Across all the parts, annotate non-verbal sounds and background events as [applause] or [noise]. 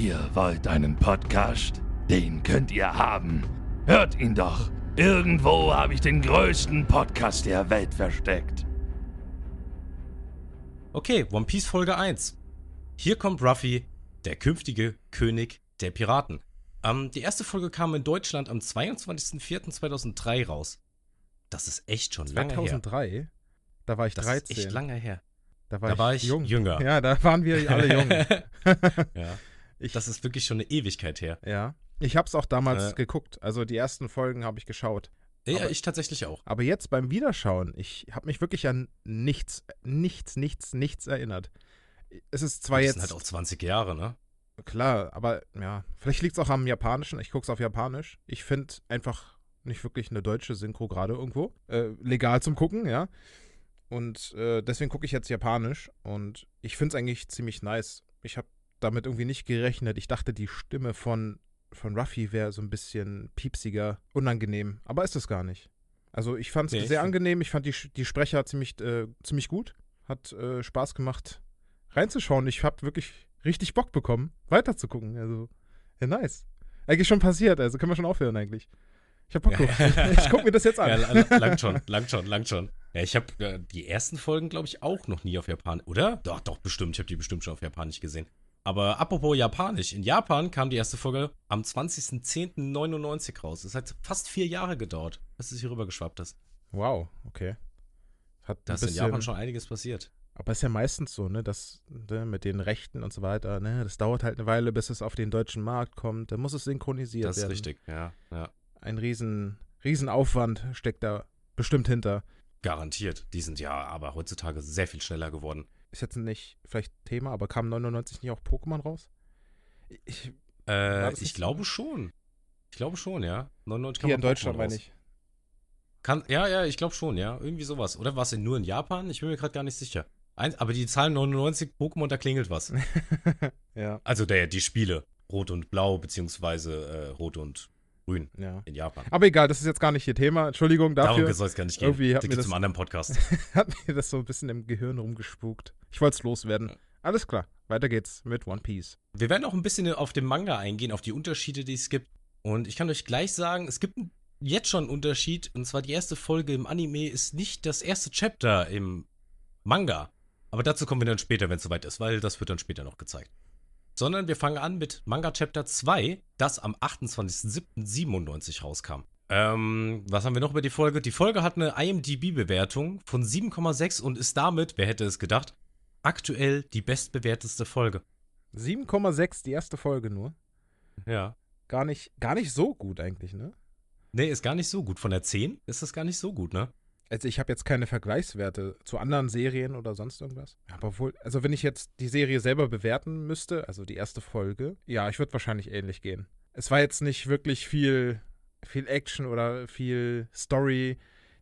Ihr wollt einen Podcast? Den könnt ihr haben. Hört ihn doch. Irgendwo habe ich den größten Podcast der Welt versteckt. Okay, One Piece Folge 1. Hier kommt Ruffy, der künftige König der Piraten. Ähm, die erste Folge kam in Deutschland am 22.04.2003 raus. Das ist echt schon lange 2003? her. Da war ich Das 13. ist echt lange her. Da war, Da ich, war ich jung. jünger. Ja, da waren wir alle jung. [laughs] [laughs] ja, ich, das ist wirklich schon eine Ewigkeit her. ja. Ich hab's auch damals Äh. geguckt. Also die ersten Folgen habe ich geschaut. Ja, Aber- ich tatsächlich auch. Aber jetzt beim Wiederschauen, ich habe mich wirklich an nichts, nichts, nichts, nichts erinnert. Es ist zwar das jetzt sind halt auch 20 Jahre, ne? klar, aber ja, vielleicht liegt es auch am Japanischen. Ich gucke es auf Japanisch. Ich finde einfach nicht wirklich eine deutsche Synchro gerade irgendwo. Äh, legal zum Gucken, ja. Und äh, deswegen gucke ich jetzt Japanisch und ich finde es eigentlich ziemlich nice. Ich habe damit irgendwie nicht gerechnet. Ich dachte, die Stimme von, von Ruffy wäre so ein bisschen piepsiger, unangenehm. Aber ist es gar nicht. Also ich fand es Nee, sehr angenehm. Ich fand die, die Sprecher ziemlich, äh, ziemlich gut. Hat äh, Spaß gemacht, reinzuschauen. Ich habe wirklich richtig Bock bekommen, weiterzugucken. Also, ja, nice. Eigentlich schon passiert, also können wir schon aufhören eigentlich. Ich hab Bock Ja. drauf. [laughs] Ich guck mir das jetzt Ja, an. la- langt schon, langt schon, langt schon. Ja, ich habe äh, die ersten Folgen, glaube ich, auch noch nie auf Japanisch, oder? Doch, doch, bestimmt. Ich habe die bestimmt schon auf Japanisch gesehen. Aber apropos Japanisch. In Japan kam die erste Folge am 20.10.99 raus. Es hat fast vier Jahre gedauert, bis es hier rüber geschwappt ist. Wow, okay. Hat Da ist in Japan schon einiges passiert. Aber ist ja meistens so, ne, dass ne, mit den Rechten und so weiter, ne, das dauert halt eine Weile, bis es auf den deutschen Markt kommt. Da muss es synchronisiert Das ist werden. richtig, ja, ja. Ein riesen, riesen Aufwand steckt da bestimmt hinter. Garantiert. Die sind ja aber heutzutage sehr viel schneller geworden. Ist jetzt nicht vielleicht Thema, aber kam 99 nicht auch Pokémon raus? Ich, Äh, ich nicht so? glaube schon. Ich glaube schon, ja. 99 hier in Deutschland meine ich. Kann, ja, ja, ich glaube schon, ja. Irgendwie sowas. Oder war es denn nur in Japan? Ich bin mir gerade gar nicht sicher. Ein, aber die Zahlen 99 Pokémon, da klingelt was. [laughs] ja, Also der, die Spiele. Rot und Blau, beziehungsweise äh, Rot und Grün ja. in Japan. Aber egal, das ist jetzt gar nicht ihr Thema. Entschuldigung dafür. Darum soll es gar nicht gehen. irgendwie hat da mir das- einen anderen Podcast. [laughs] hat mir das so ein bisschen im Gehirn rumgespukt. Ich wollte es loswerden. Alles klar, weiter geht's mit One Piece. Wir werden auch ein bisschen auf den Manga eingehen, auf die Unterschiede, die es gibt. Und ich kann euch gleich sagen, es gibt jetzt schon einen Unterschied. Und zwar die erste Folge im Anime ist nicht das erste Chapter im Manga. Aber dazu kommen wir dann später, wenn es soweit ist, weil das wird dann später noch gezeigt. Sondern wir fangen an mit Manga Chapter 2, das am 28.07.97 rauskam. Ähm, was haben wir noch über die Folge? Die Folge hat eine IMDb-Bewertung von 7,6 und ist damit, wer hätte es gedacht, aktuell die bestbewerteste Folge. 7,6 die erste Folge nur. Ja. Gar nicht, gar nicht so gut eigentlich, ne? Nee, ist gar nicht so gut. Von der 10 ist das gar nicht so gut, ne? Also ich habe jetzt keine Vergleichswerte zu anderen Serien oder sonst irgendwas. Aber wohl, also wenn ich jetzt die Serie selber bewerten müsste, also die erste Folge, ja, ich würde wahrscheinlich ähnlich gehen. Es war jetzt nicht wirklich viel, viel Action oder viel Story,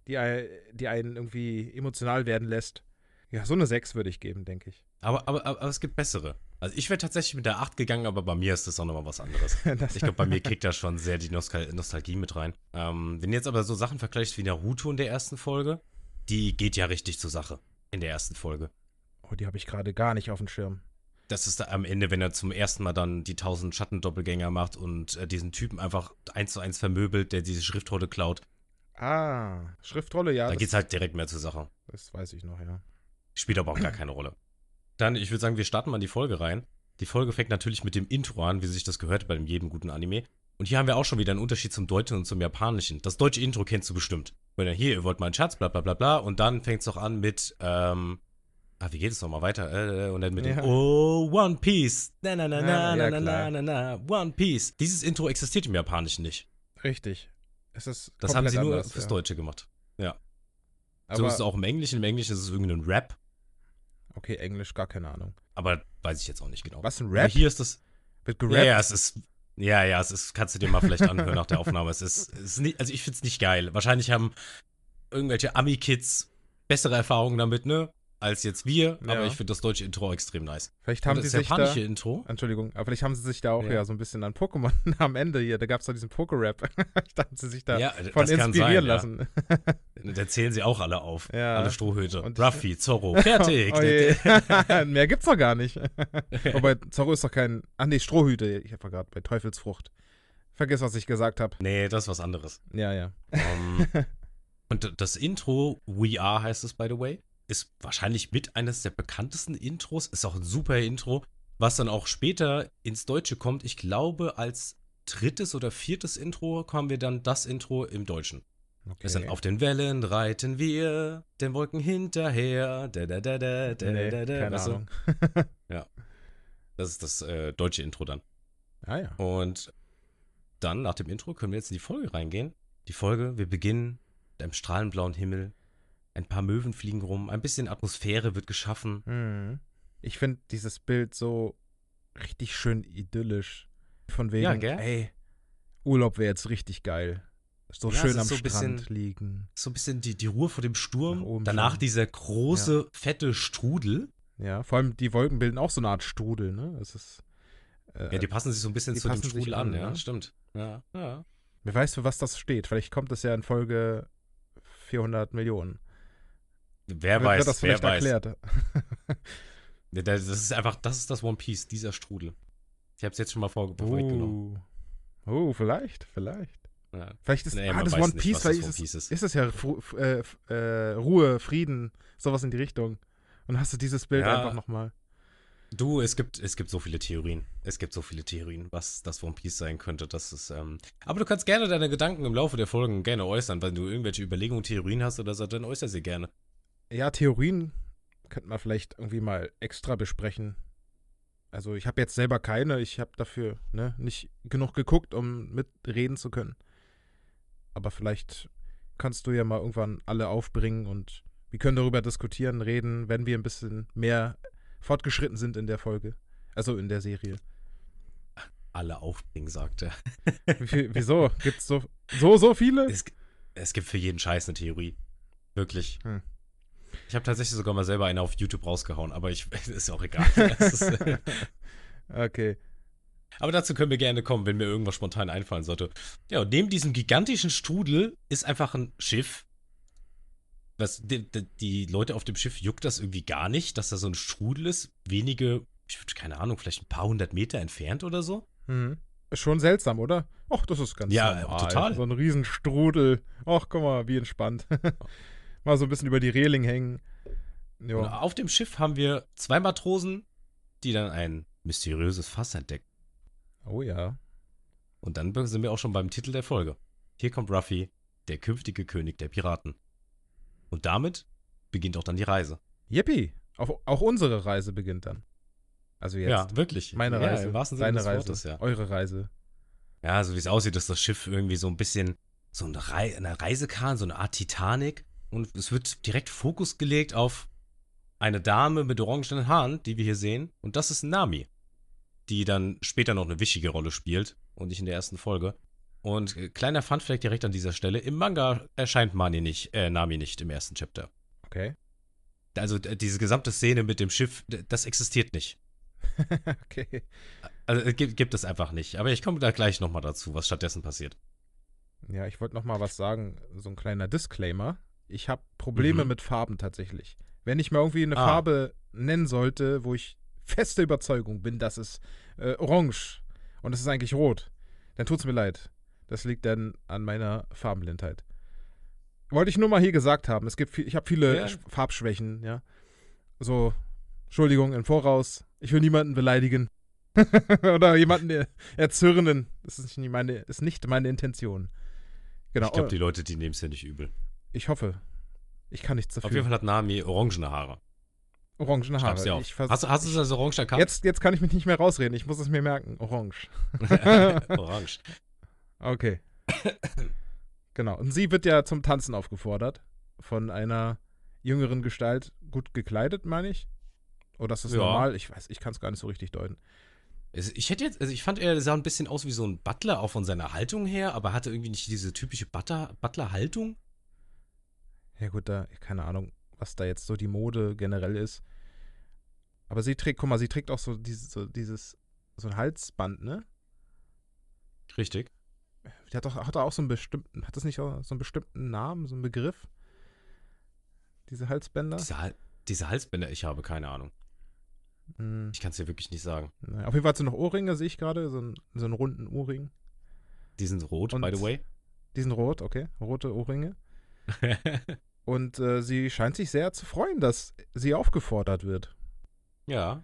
die, die einen irgendwie emotional werden lässt. Ja, so eine 6 würde ich geben, denke ich. Aber, aber, aber es gibt bessere. Also ich wäre tatsächlich mit der 8 gegangen, aber bei mir ist das auch nochmal was anderes. [laughs] Ich glaube, bei mir kickt da schon sehr die Nostal Nostalgie mit rein. Ähm, wenn du jetzt aber so Sachen vergleichst wie Naruto in der ersten Folge, die geht ja richtig zur Sache in der ersten Folge. oh, die habe ich gerade gar nicht auf dem Schirm. Das ist da am Ende, wenn er zum ersten Mal dann die 1000 Schattendoppelgänger macht und äh, diesen Typen einfach eins zu eins vermöbelt, der diese Schriftrolle klaut. Ah, Schriftrolle, ja. da geht's halt direkt mehr zur Sache. das weiß ich noch, ja. Spielt aber auch gar keine Rolle. Dann, ich würde sagen, wir starten mal in die Folge rein. Die Folge fängt natürlich mit dem Intro an, wie sich das gehört bei jedem guten Anime. Und hier haben wir auch schon wieder einen Unterschied zum Deutschen und zum Japanischen. Das deutsche Intro kennst du bestimmt. Weil dann hier, ihr wollt mal einen Schatz, bla bla bla bla. Und dann fängt es auch an mit, ähm, ah, wie geht es nochmal weiter? Äh, und dann mit dem, Ja. oh, One Piece. Na, na, na, na, Ja, na, ja, na, na, na, na, One Piece. Dieses Intro existiert im Japanischen nicht. Richtig. Es ist Das haben sie nur anders, fürs ja. Deutsche gemacht. so Aber, ist es auch im Englischen. Im Englischen ist es irgendein Rap. Okay, Englisch, gar keine Ahnung. Aber weiß ich jetzt auch nicht genau. Was, ein Aber Rap? hier ist das, Wird Ja, gerappt? ja, es ist. Ja, ja, es ist, kannst du dir mal vielleicht anhören nach der Aufnahme. Es ist, es ist nicht, also ich find's nicht geil. Wahrscheinlich haben irgendwelche Ami-Kids bessere Erfahrungen damit, ne? Als jetzt wir, Ja. aber ich finde das deutsche Intro extrem nice. Vielleicht Und haben das sie sich da. japanische Intro. Entschuldigung, aber vielleicht haben sie sich da auch Ja. ja, so ein bisschen an Pokémon [laughs] am Ende hier. Da gab es doch diesen Poké-Rap. [laughs] ich dachte, sie sich da Ja, von das kann inspirieren sein, lassen. Da zählen sie auch alle auf. Alle Strohhüte. Und- Ruffy, [laughs] Zorro, fertig. Oh. Mehr gibt's doch gar nicht. Wobei Zorro ist doch kein. Ach nee, Strohhüte. Ich war gerade bei Teufelsfrucht. Vergiss, was ich gesagt habe. nee, das ist was anderes. Ja, ja. Um, und das Intro, We Are heißt es, by the way, ist wahrscheinlich mit eines der bekanntesten Intros. Ist auch ein super Intro, was dann auch später ins Deutsche kommt. Ich glaube, als drittes oder viertes Intro haben wir dann das Intro im Deutschen. Okay. Wir sind auf den Wellen, reiten wir, den Wolken hinterher. Da, da, da, da, da, nee, da, da, keine weißt du? Ahnung. [laughs] Das ist das äh, deutsche Intro dann. Ah ja. Und dann, nach dem Intro, können wir jetzt in die Folge reingehen. Die Folge, wir beginnen mit einem strahlenblauen Himmel. Ein paar Möwen fliegen rum, ein bisschen Atmosphäre wird geschaffen. Hm. Ich finde dieses Bild so richtig schön idyllisch. Von wegen, Ja, gell? ey, Urlaub wäre jetzt richtig geil. So Ja, schön am so Strand bisschen- liegen. So ein bisschen die, die Ruhe vor dem Sturm. Danach schauen. dieser große, fette Strudel. Ja, vor allem die Wolken bilden auch so eine Art Strudel, ne? Es ist. Äh, Ja, die passen sich so ein bisschen zu dem Strudel an, an, ja, ne? stimmt. Ja, ja. Wer weiß, für was das steht. Vielleicht kommt es ja in Folge 400 Millionen. Wer weiß, das wer weiß. erklärt. [laughs] Das ist einfach, das ist das One Piece, dieser Strudel. Ich habe es jetzt schon mal vor vorweggenommen. Oh. oh, vielleicht, vielleicht. Ja. Vielleicht ist Nee, ah, das One nicht, Piece, vielleicht das One es, Piece ist. ist es ja äh, äh, Ruhe, Frieden, sowas in die Richtung. Und hast du dieses Bild Ja. einfach nochmal. Du, es gibt, es gibt so viele Theorien. Es gibt so viele Theorien, was das One Piece sein könnte. Das ist, ähm, aber du kannst gerne deine Gedanken im Laufe der Folgen gerne äußern. Wenn du irgendwelche Überlegungen, Theorien hast oder so, dann äußer sie gerne. Ja, Theorien könnte man vielleicht irgendwie mal extra besprechen. Also ich habe jetzt selber keine, ich habe dafür ne, nicht genug geguckt, um mitreden zu können. Aber vielleicht kannst du ja mal irgendwann alle aufbringen und wir können darüber diskutieren, reden, wenn wir ein bisschen mehr fortgeschritten sind in der Folge. Also in der Serie. Alle aufbringen, sagt er. Wieso? Gibt's so, so, so viele? Es, es gibt für jeden Scheiß eine Theorie. Wirklich. Hm. Ich habe tatsächlich sogar mal selber eine auf YouTube rausgehauen, aber ich, [laughs] ist auch egal. Ist, [laughs] Okay. Aber dazu können wir gerne kommen, wenn mir irgendwas spontan einfallen sollte. Ja, und neben diesem gigantischen Strudel ist einfach ein Schiff. Was, die, die, Leute auf dem Schiff juckt das irgendwie gar nicht, dass da so ein Strudel ist. Wenige, ich würd, keine Ahnung, vielleicht ein paar hundert Meter entfernt oder so. Mhm. Ist schon seltsam, oder? Ach, das ist ganz Ja, normal. total. So ein Riesenstrudel. Ach, guck mal, wie entspannt. [laughs] mal so ein bisschen über die Reling hängen. Und Jo. auf dem Schiff haben wir zwei Matrosen, die dann ein mysteriöses Fass entdecken. Oh ja. Und dann sind wir auch schon beim Titel der Folge. Hier kommt Ruffy, der künftige König der Piraten. Und damit beginnt auch dann die Reise. Yippie. Auch, auch unsere Reise beginnt dann. Also jetzt. Ja, wirklich. Meine ja, Reise. Im wahrsten Sinne Deine Reise. Wortes, ja. Eure Reise. Ja, so wie es aussieht, ist das Schiff irgendwie so ein bisschen so eine, Rei eine Reisekahn, so eine Art Titanic. Und es wird direkt Fokus gelegt auf eine Dame mit orangenen Haaren, die wir hier sehen. Und das ist Nami, die dann später noch eine wichtige Rolle spielt und nicht in der ersten Folge. Und äh, kleiner Funfact direkt an dieser Stelle: Im Manga erscheint Mani nicht, äh, Nami nicht im ersten Chapter. Okay. Also diese gesamte Szene mit dem Schiff, das existiert nicht. [laughs] okay. Also äh, gibt, gibt es einfach nicht. Aber ich komme da gleich nochmal dazu, was stattdessen passiert. Ja, ich wollte noch mal was sagen. So ein kleiner Disclaimer. Ich habe Probleme Mhm. mit Farben tatsächlich. Wenn ich mal irgendwie eine Ah. Farbe nennen sollte, wo ich feste Überzeugung bin, dass es äh, orange und es ist eigentlich rot, dann tut's mir leid. Das liegt dann an meiner Farbenblindheit. Wollte ich nur mal hier gesagt haben. Es gibt viel, ich habe viele Ja. Sch- Farbschwächen, ja. So, Entschuldigung im Voraus. Ich will niemanden beleidigen. [laughs] Oder jemanden er- erzürnen. Das ist nicht meine, ist nicht meine Intention. Genau. Ich glaube, die Leute, die nehmen es ja nicht übel. Ich hoffe. Ich kann nichts dafür. Auf jeden Fall hat Nami orangene Haare. Orangene Haare. auf. Ich Hast, du- hast du es als orange erkannt? jetzt, jetzt kann ich mich nicht mehr rausreden. Ich muss es mir merken. Orange. [laughs] Orange. [laughs] Okay. genau. Und sie wird ja zum Tanzen aufgefordert. Von einer jüngeren Gestalt. Gut gekleidet, meine ich. Oder ist das Ja. normal? Ich weiß, ich kann es gar nicht so richtig deuten. Es- Ich hätte jetzt, also ich fand, er sah ein bisschen aus wie so ein Butler, auch von seiner Haltung her, aber hatte irgendwie nicht diese typische Butler- Butler-Haltung. Ja, gut, da, keine Ahnung. was da jetzt so die Mode generell ist. Aber sie trägt, guck mal, sie trägt auch so dieses, so dieses, so ein Halsband, ne? Richtig. Die hat doch, hat doch auch so einen bestimmten, hat das nicht auch so einen bestimmten Namen, so einen Begriff? Diese Halsbänder? Diese, Hal diese Halsbänder, ich habe keine Ahnung. Hm, Ich kann es dir wirklich nicht sagen. naja, auf jeden Fall hat sie noch Ohrringe, sehe ich gerade, so, ein, so einen runden Ohrring. Die sind rot, Und- by the way. Die sind rot, okay, rote Ohrringe. [laughs] Und äh, sie scheint sich sehr zu freuen, dass sie aufgefordert wird. ja.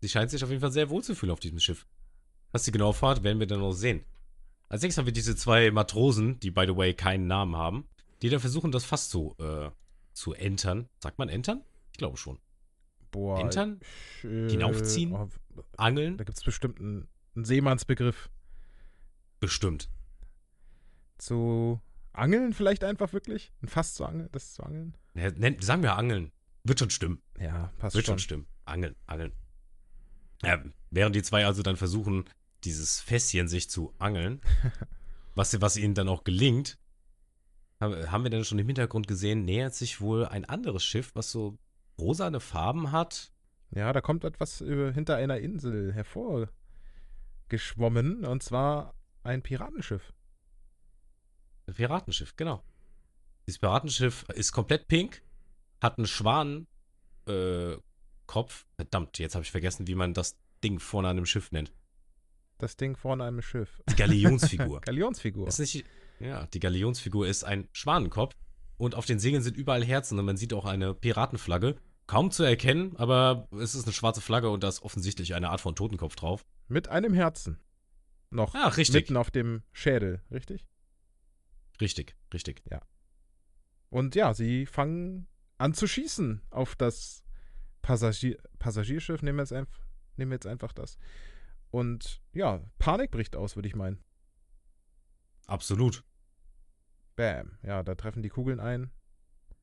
Sie scheint sich auf jeden Fall sehr wohl zu fühlen auf diesem Schiff. Was sie genau fahrt, werden wir dann noch sehen. Als nächstes haben wir diese zwei Matrosen, die by the way keinen Namen haben, die dann versuchen, das Fass zu, äh, zu entern. Sagt man entern? Ich glaube schon. Boah. Entern? äh, Hinaufziehen? Oh, Angeln? da gibt es bestimmt einen, einen Seemannsbegriff. Bestimmt. Zu angeln vielleicht einfach wirklich? Ein Fass zu angeln, das zu angeln? Ja, nenn, sagen wir Angeln. Wird schon stimmen. Ja, passt Wird schon. schon stimmen. Angeln, angeln. Ja, während die zwei also dann versuchen, dieses Fässchen sich zu angeln, [laughs] was, was ihnen dann auch gelingt, haben wir dann schon im Hintergrund gesehen, nähert sich wohl ein anderes Schiff, was so rosane Farben hat. Ja, da kommt etwas hinter einer Insel hervorgeschwommen und zwar ein Piratenschiff. Ein Piratenschiff, genau. Dieses Piratenschiff ist komplett pink, hat einen Schwan äh. Verdammt, jetzt habe ich vergessen, wie man das Ding vorne an einem Schiff nennt. Das Ding vorne einem Schiff. Die Galionsfigur. [laughs] Galionsfigur. Ist nicht, ja, die Galionsfigur ist ein Schwanenkopf und auf den Segeln sind überall Herzen und man sieht auch eine Piratenflagge. Kaum zu erkennen, aber es ist eine schwarze Flagge und da ist offensichtlich eine Art von Totenkopf drauf. Mit einem Herzen. Noch. Ah, richtig. Mitten auf dem Schädel, richtig? Richtig, richtig. Und ja, sie fangen an zu schießen auf das Passagier Passagierschiff. Nehmen wir, jetzt einf nehmen wir jetzt einfach das. Und ja, Panik bricht aus, würde ich meinen. Absolut. Bam. Ja, da treffen die Kugeln ein.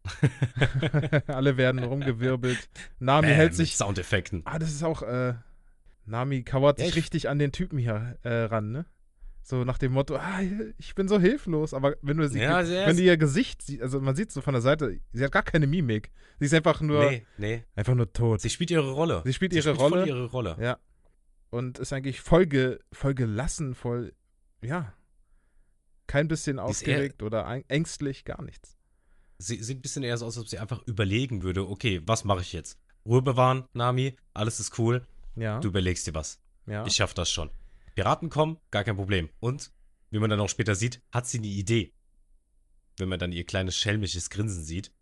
[laughs] [laughs] Alle werden rumgewirbelt. Nami Bam, hält sich. Soundeffekten. Ah, das ist auch. Äh, Nami kauert Ja, sich richtig an den Typen hier äh, ran, ne? So nach dem Motto, ah, ich bin so hilflos. Aber wenn du sie, Ja, wenn du ihr Gesicht siehst, also man sieht so von der Seite, sie hat gar keine Mimik. Sie ist einfach nur, Nee, nee. einfach nur tot. Sie spielt ihre Rolle. Sie spielt Sie ihre voll Rolle. ihre Rolle. Ja. Und ist eigentlich voll, ge, voll gelassen, voll, ja. Kein bisschen eher- aufgeregt oder ängstlich, gar nichts. Sie sieht ein bisschen eher so aus, als ob sie einfach überlegen würde, okay, was mache ich jetzt? Ruhe bewahren, Nami, alles ist cool, Ja. du überlegst dir was. ja. Ich schaff das schon. Piraten kommen, gar kein Problem. Und, wie man dann auch später sieht, hat sie eine Idee. Wenn man dann ihr kleines schelmisches Grinsen sieht.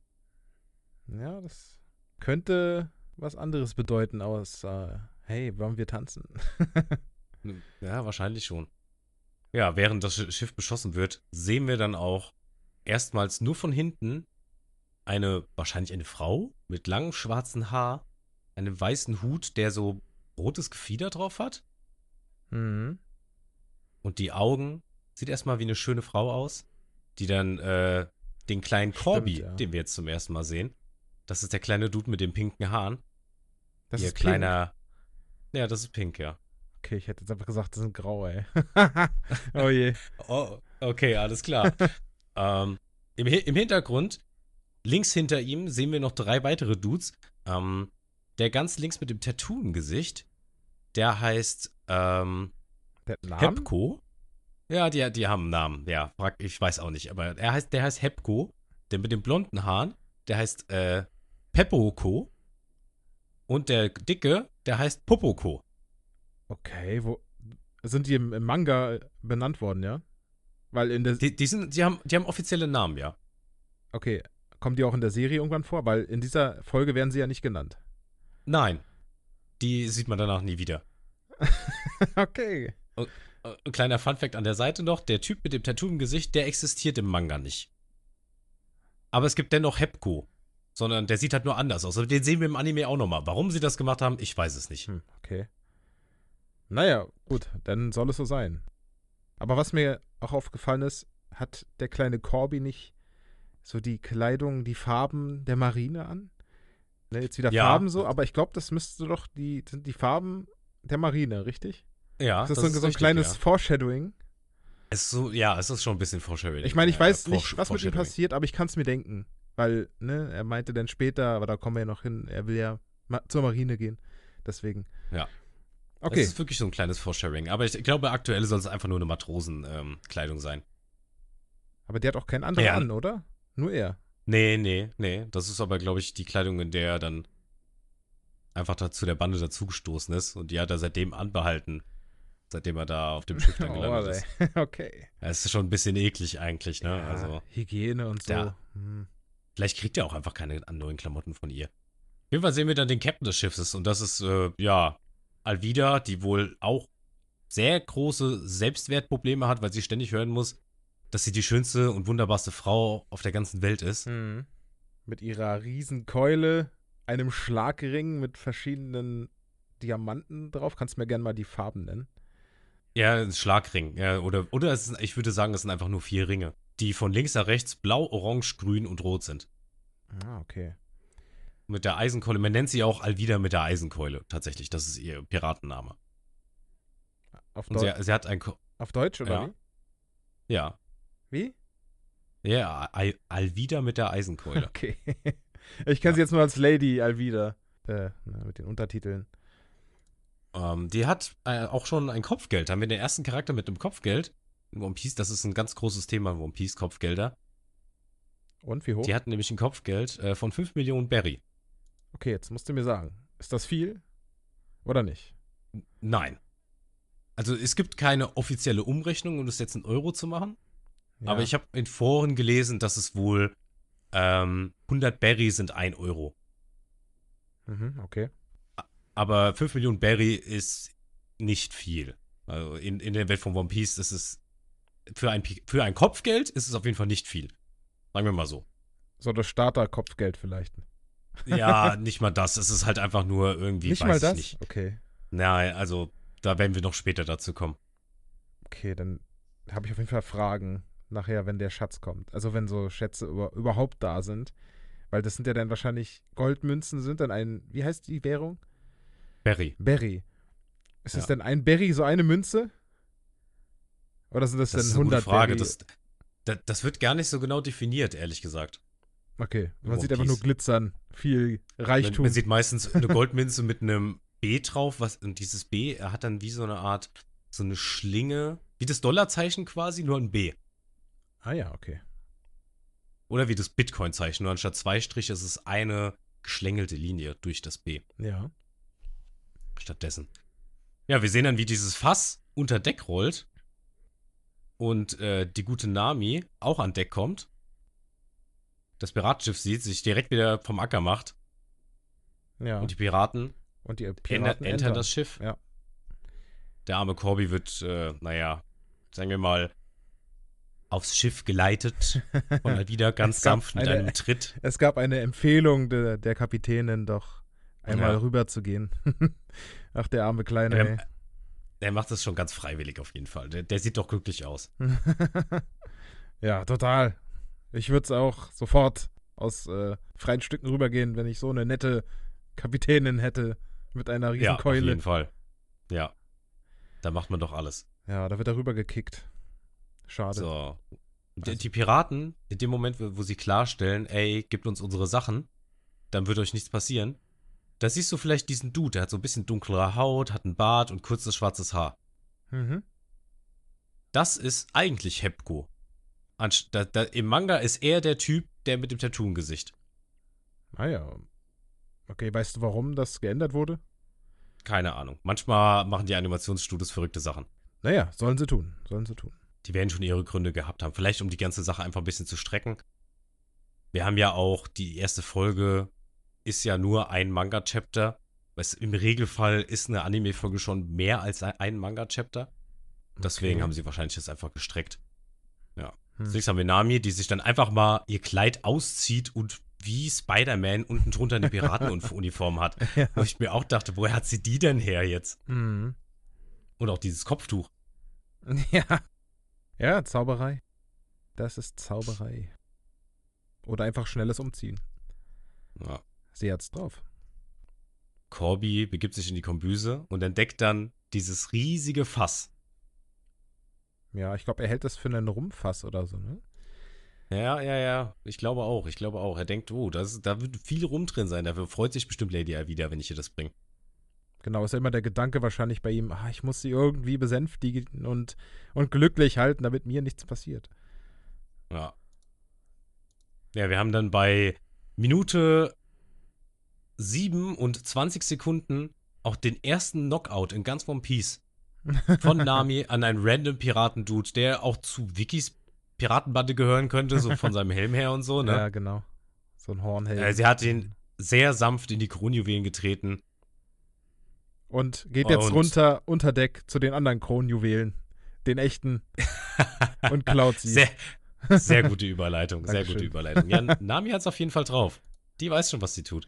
ja, das könnte was anderes bedeuten aus, äh, hey, wollen wir tanzen? [laughs] Ja, wahrscheinlich schon. Ja, während das Sch- Schiff beschossen wird, sehen wir dann auch erstmals nur von hinten eine, wahrscheinlich eine Frau mit langem schwarzen Haar, einem weißen Hut, der so rotes Gefieder drauf hat. Mhm. Und die Augen sieht erstmal wie eine schöne Frau aus, die dann äh, den kleinen Stimmt, Corby, ja. den wir jetzt zum ersten Mal sehen, das ist der kleine Dude mit den pinken Haaren. Das ihr ist kleiner. Ja, das ist pink, ja. Pink. Okay, ich hätte jetzt einfach gesagt, das sind grau, ey. [laughs] oh je. Oh, okay, alles klar. [laughs] ähm, im, Im Hintergrund, links hinter ihm, sehen wir noch drei weitere Dudes. Ähm, der ganz links mit dem Tattoo im Gesicht, der heißt ähm, Der Name? Hepco. Ja, die, die haben einen Namen. Ja, frag, ich weiß auch nicht. Aber er heißt, der heißt Hepco. Der mit den blonden Haaren, der heißt äh, Pepoko. Und der dicke, der heißt Popoko. Okay, wo sind die im, im Manga benannt worden, ja? Weil in der Die, die, sind, die, haben, die haben offizielle Namen, ja. Okay, kommen die auch in der Serie irgendwann vor? Weil in dieser Folge werden sie ja nicht genannt. Nein. Die sieht man danach nie wieder. [laughs] okay. Äh, Ein kleiner Funfact an der Seite noch: Der Typ mit dem Tattoo im Gesicht, der existiert im Manga nicht. Aber es gibt dennoch Hepco. Sondern der sieht halt nur anders aus. Aber den sehen wir im Anime auch nochmal. Warum sie das gemacht haben, ich weiß es nicht. Hm, okay. Naja, gut, dann soll es so sein. Aber was mir auch aufgefallen ist, hat der kleine Corby nicht so die Kleidung, die Farben der Marine an? Ne, jetzt wieder Ja. Farben so, aber ich glaube, das müsste doch die, sind die Farben der Marine, richtig? Ja, das ist so, ein- so ein richtig, kleines Ja. Foreshadowing. Es ist so, ja, es ist schon ein bisschen Foreshadowing. Ich meine, ich weiß Forsh- nicht, was mit ihm passiert, aber ich kann es mir denken. Weil, ne, er meinte dann später, aber da kommen wir ja noch hin, er will ja ma zur Marine gehen. Deswegen. Ja. Okay. Das ist wirklich so ein kleines Foreshadowing. Aber ich glaube, aktuell soll es einfach nur eine Matrosenkleidung sein. Aber der hat auch keinen anderen Ja. an, oder? Nur er. Nee, nee, nee. Das ist aber, glaube ich, die Kleidung, in der er dann einfach dazu der Bande dazugestoßen ist. Und die hat er seitdem anbehalten. Seitdem er da auf dem Schiff dann [laughs] gelandet ist. ey. [laughs] okay. Ja, Es ist schon ein bisschen eklig eigentlich, ne? Ja, Also, Hygiene und so. Der- Hm. vielleicht kriegt er auch einfach keine neuen Klamotten von ihr. Auf jeden Fall sehen wir dann den Captain des Schiffes. Und das ist, äh, ja, Alvida, die wohl auch sehr große Selbstwertprobleme hat, weil sie ständig hören muss, dass sie die schönste und wunderbarste Frau auf der ganzen Welt ist. Mhm. Mit ihrer Riesenkeule, einem Schlagring mit verschiedenen Diamanten drauf. Kannst du mir gerne mal die Farben nennen? Ja, ein Schlagring. Ja, oder oder ist, ich würde sagen, es sind einfach nur vier Ringe, die von links nach rechts blau, orange, grün und rot sind. Ah, okay. Mit der Eisenkeule. Man nennt sie auch Alvida mit der Eisenkeule. Tatsächlich, das ist ihr Piratenname. Auf, Und Deu sie, sie hat ein. Ko auf Deutsch oder Ja. Ja. Wie? Ja, Al Alvida mit der Eisenkeule. Okay. [laughs] ich kenne sie Ja. jetzt nur als Lady Alvida. Äh, mit den Untertiteln. ähm, die hat äh, auch schon ein Kopfgeld. Haben wir den ersten Charakter mit einem Kopfgeld in One Piece. Das ist ein ganz großes Thema in One Piece, Kopfgelder. Und wie hoch? Die hat nämlich ein Kopfgeld äh, von 5 Millionen Berry. Okay, jetzt musst du mir sagen. Ist das viel? Oder nicht? Nein. Also es gibt keine offizielle Umrechnung, um das jetzt in Euro zu machen. Ja. Aber ich habe in Foren gelesen, dass es wohl ähm, 100 Berry sind 1 Euro. Mhm, okay. Aber 5 Millionen Berry ist nicht viel. Also in, in der Welt von One Piece ist es für ein, für ein Kopfgeld ist es auf jeden Fall nicht viel. Sagen wir mal so. So das Starter-Kopfgeld vielleicht. Ja, [laughs] nicht mal das. Es ist halt einfach nur irgendwie, nicht weiß mal das? nicht. Okay. Nein, also da werden wir noch später dazu kommen. Okay, dann habe ich auf jeden Fall Fragen nachher, wenn der Schatz kommt. Also wenn so Schätze über, überhaupt da sind. Weil das sind ja dann wahrscheinlich Goldmünzen, sind dann ein, wie heißt die Währung? Berry. Berry. Ist es Ja. denn ein Berry, so eine Münze? Oder sind das, Das ist eine gute 100 Frage. Das, das, das wird gar nicht so genau definiert, ehrlich gesagt. okay, man One sieht einfach nur glitzern, viel Man, Reichtum. man sieht meistens [laughs] eine Goldmünze mit einem B drauf, was und dieses B er hat dann wie so eine Art so eine Schlinge, wie das Dollarzeichen quasi, nur ein B. ah ja, okay. Oder wie das Bitcoin-Zeichen, nur anstatt zwei Striche ist es eine geschlängelte Linie durch das B Ja. stattdessen. Ja, wir sehen dann, wie dieses Fass unter Deck rollt und äh, die gute Nami auch an Deck kommt. Das Piratenschiff sieht, sich direkt wieder vom Acker macht Ja. und die Piraten Und die Piraten enter entern. das Schiff. Ja. Der arme Corby wird, äh, naja, sagen wir mal, aufs Schiff geleitet [laughs] und dann wieder ganz sanft mit eine- einem Tritt. [laughs] Es gab eine Empfehlung de, der Kapitänin, doch einmal Ja. rüber zu gehen. [laughs] Ach, der arme Kleine, Ähm, Der macht das schon ganz freiwillig auf jeden Fall. Der, der sieht doch glücklich aus. ja, total. Ich würde es auch sofort aus äh, freien Stücken rübergehen, wenn ich so eine nette Kapitänin hätte mit einer riesen Ja, auf jeden Fall. Ja. Da macht man doch alles. Ja, da wird er rübergekickt. Schade. So. Und Also- die Piraten, in dem Moment, wo, wo sie klarstellen, ey, gebt uns unsere Sachen, dann wird euch nichts passieren. Da siehst du vielleicht diesen Dude, der hat so ein bisschen dunklere Haut, hat einen Bart und kurzes schwarzes Haar. Mhm. Das ist eigentlich Hepko. Anst da, da, Im Manga ist er der Typ, der mit dem Tattoo im Gesicht. Ah ja. Okay, weißt du, warum das geändert wurde? Keine Ahnung. Manchmal machen die Animationsstudios verrückte Sachen. Naja, sollen sie tun. Sollen sie tun. Die werden schon ihre Gründe gehabt haben. Vielleicht um die ganze Sache einfach ein bisschen zu strecken. Wir haben ja auch, die erste Folge ist ja nur ein Manga-Chapter. Weißt, Im Regelfall ist eine Anime-Folge schon mehr als ein- Manga-Chapter. Deswegen Okay. haben sie wahrscheinlich das einfach gestreckt. Hm. Als nächstes haben wir Nami, die sich dann einfach mal ihr Kleid auszieht und wie Spider-Man unten drunter eine Piratenuniform hat. [laughs] Ja. Wo ich mir auch dachte, woher hat sie die denn her jetzt? Mhm. Und auch dieses Kopftuch. [laughs] Ja. Ja, Zauberei. Das ist Zauberei. Oder einfach schnelles Umziehen. Ja. Sie hat's drauf. Corby begibt sich in die Kombüse und entdeckt dann dieses riesige Fass. Ja, ich glaube, er hält das für einen Rumfass oder so, ne? Ja, ja, ja. Ich glaube auch. Ich glaube auch. Er denkt, oh, das, da wird viel rum drin sein. Dafür freut sich bestimmt Lady wieder, wenn ich ihr das bringe. Genau, ist ja immer der Gedanke wahrscheinlich bei ihm, ah, ich muss sie irgendwie besänftigen und, und glücklich halten, damit mir nichts passiert. Ja. Ja, wir haben dann bei Minute 7 und 20 Sekunden auch den ersten Knockout in ganz One Piece von [laughs] Nami an einen random Piraten-Dude, der auch zu Wikis Piratenbande gehören könnte, so von seinem Helm her und so, ne? Ja, genau. So ein Hornhelm. Äh, sie hat ihn sehr sanft in die Kronjuwelen getreten. Und geht jetzt Und- runter unter Deck zu den anderen Kronjuwelen, den echten, [laughs] und klaut sie. Sehr, sehr gute Überleitung, sehr gute Überleitung. Ja, Nami hat es auf jeden Fall drauf. Die weiß schon, was sie tut.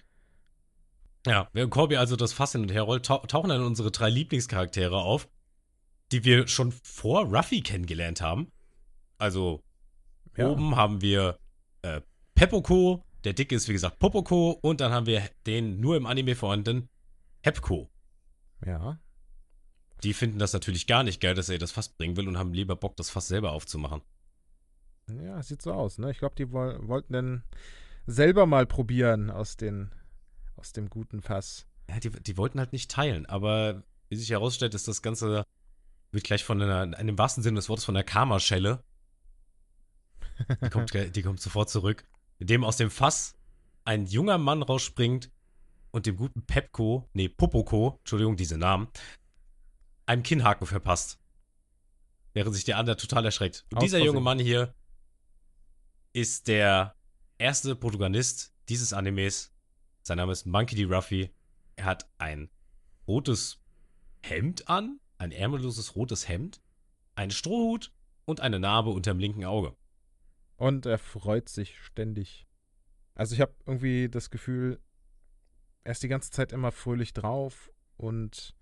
Ja, während Corby also das Fass hin und her rollt, tau tauchen dann unsere drei Lieblingscharaktere auf, die wir schon vor Ruffy kennengelernt haben. Also Ja. oben haben wir äh, Pepoko, der dicke ist wie gesagt Popoko und dann haben wir den nur im Anime vorhandenen Hepko. Ja. Die finden das natürlich gar nicht geil, dass er das Fass bringen will und haben lieber Bock, das Fass selber aufzumachen. Ja, sieht so aus, ne? Ich glaube, die woll wollten dann selber mal probieren aus, den, aus dem guten Fass. Ja, die, die wollten halt nicht teilen, aber wie sich herausstellt, ist das Ganze, wird gleich von einer, in dem wahrsten Sinne des Wortes, von der Karma-Schelle. Die kommt, [laughs] die kommt sofort zurück. Indem aus dem Fass ein junger Mann rausspringt und dem guten Pepko, nee, Popoko, Entschuldigung, diese Namen, einem Kinnhaken verpasst. Während sich der andere total erschreckt. Und dieser junge. Mann hier ist der erste Protagonist dieses Animes. Sein Name ist Monkey D. Ruffy. Er hat ein rotes Hemd an, ein ärmelloses rotes Hemd, einen Strohhut und eine Narbe unterm linken Auge. Und er freut sich ständig. Also ich habe irgendwie das Gefühl, er ist die ganze Zeit immer fröhlich drauf und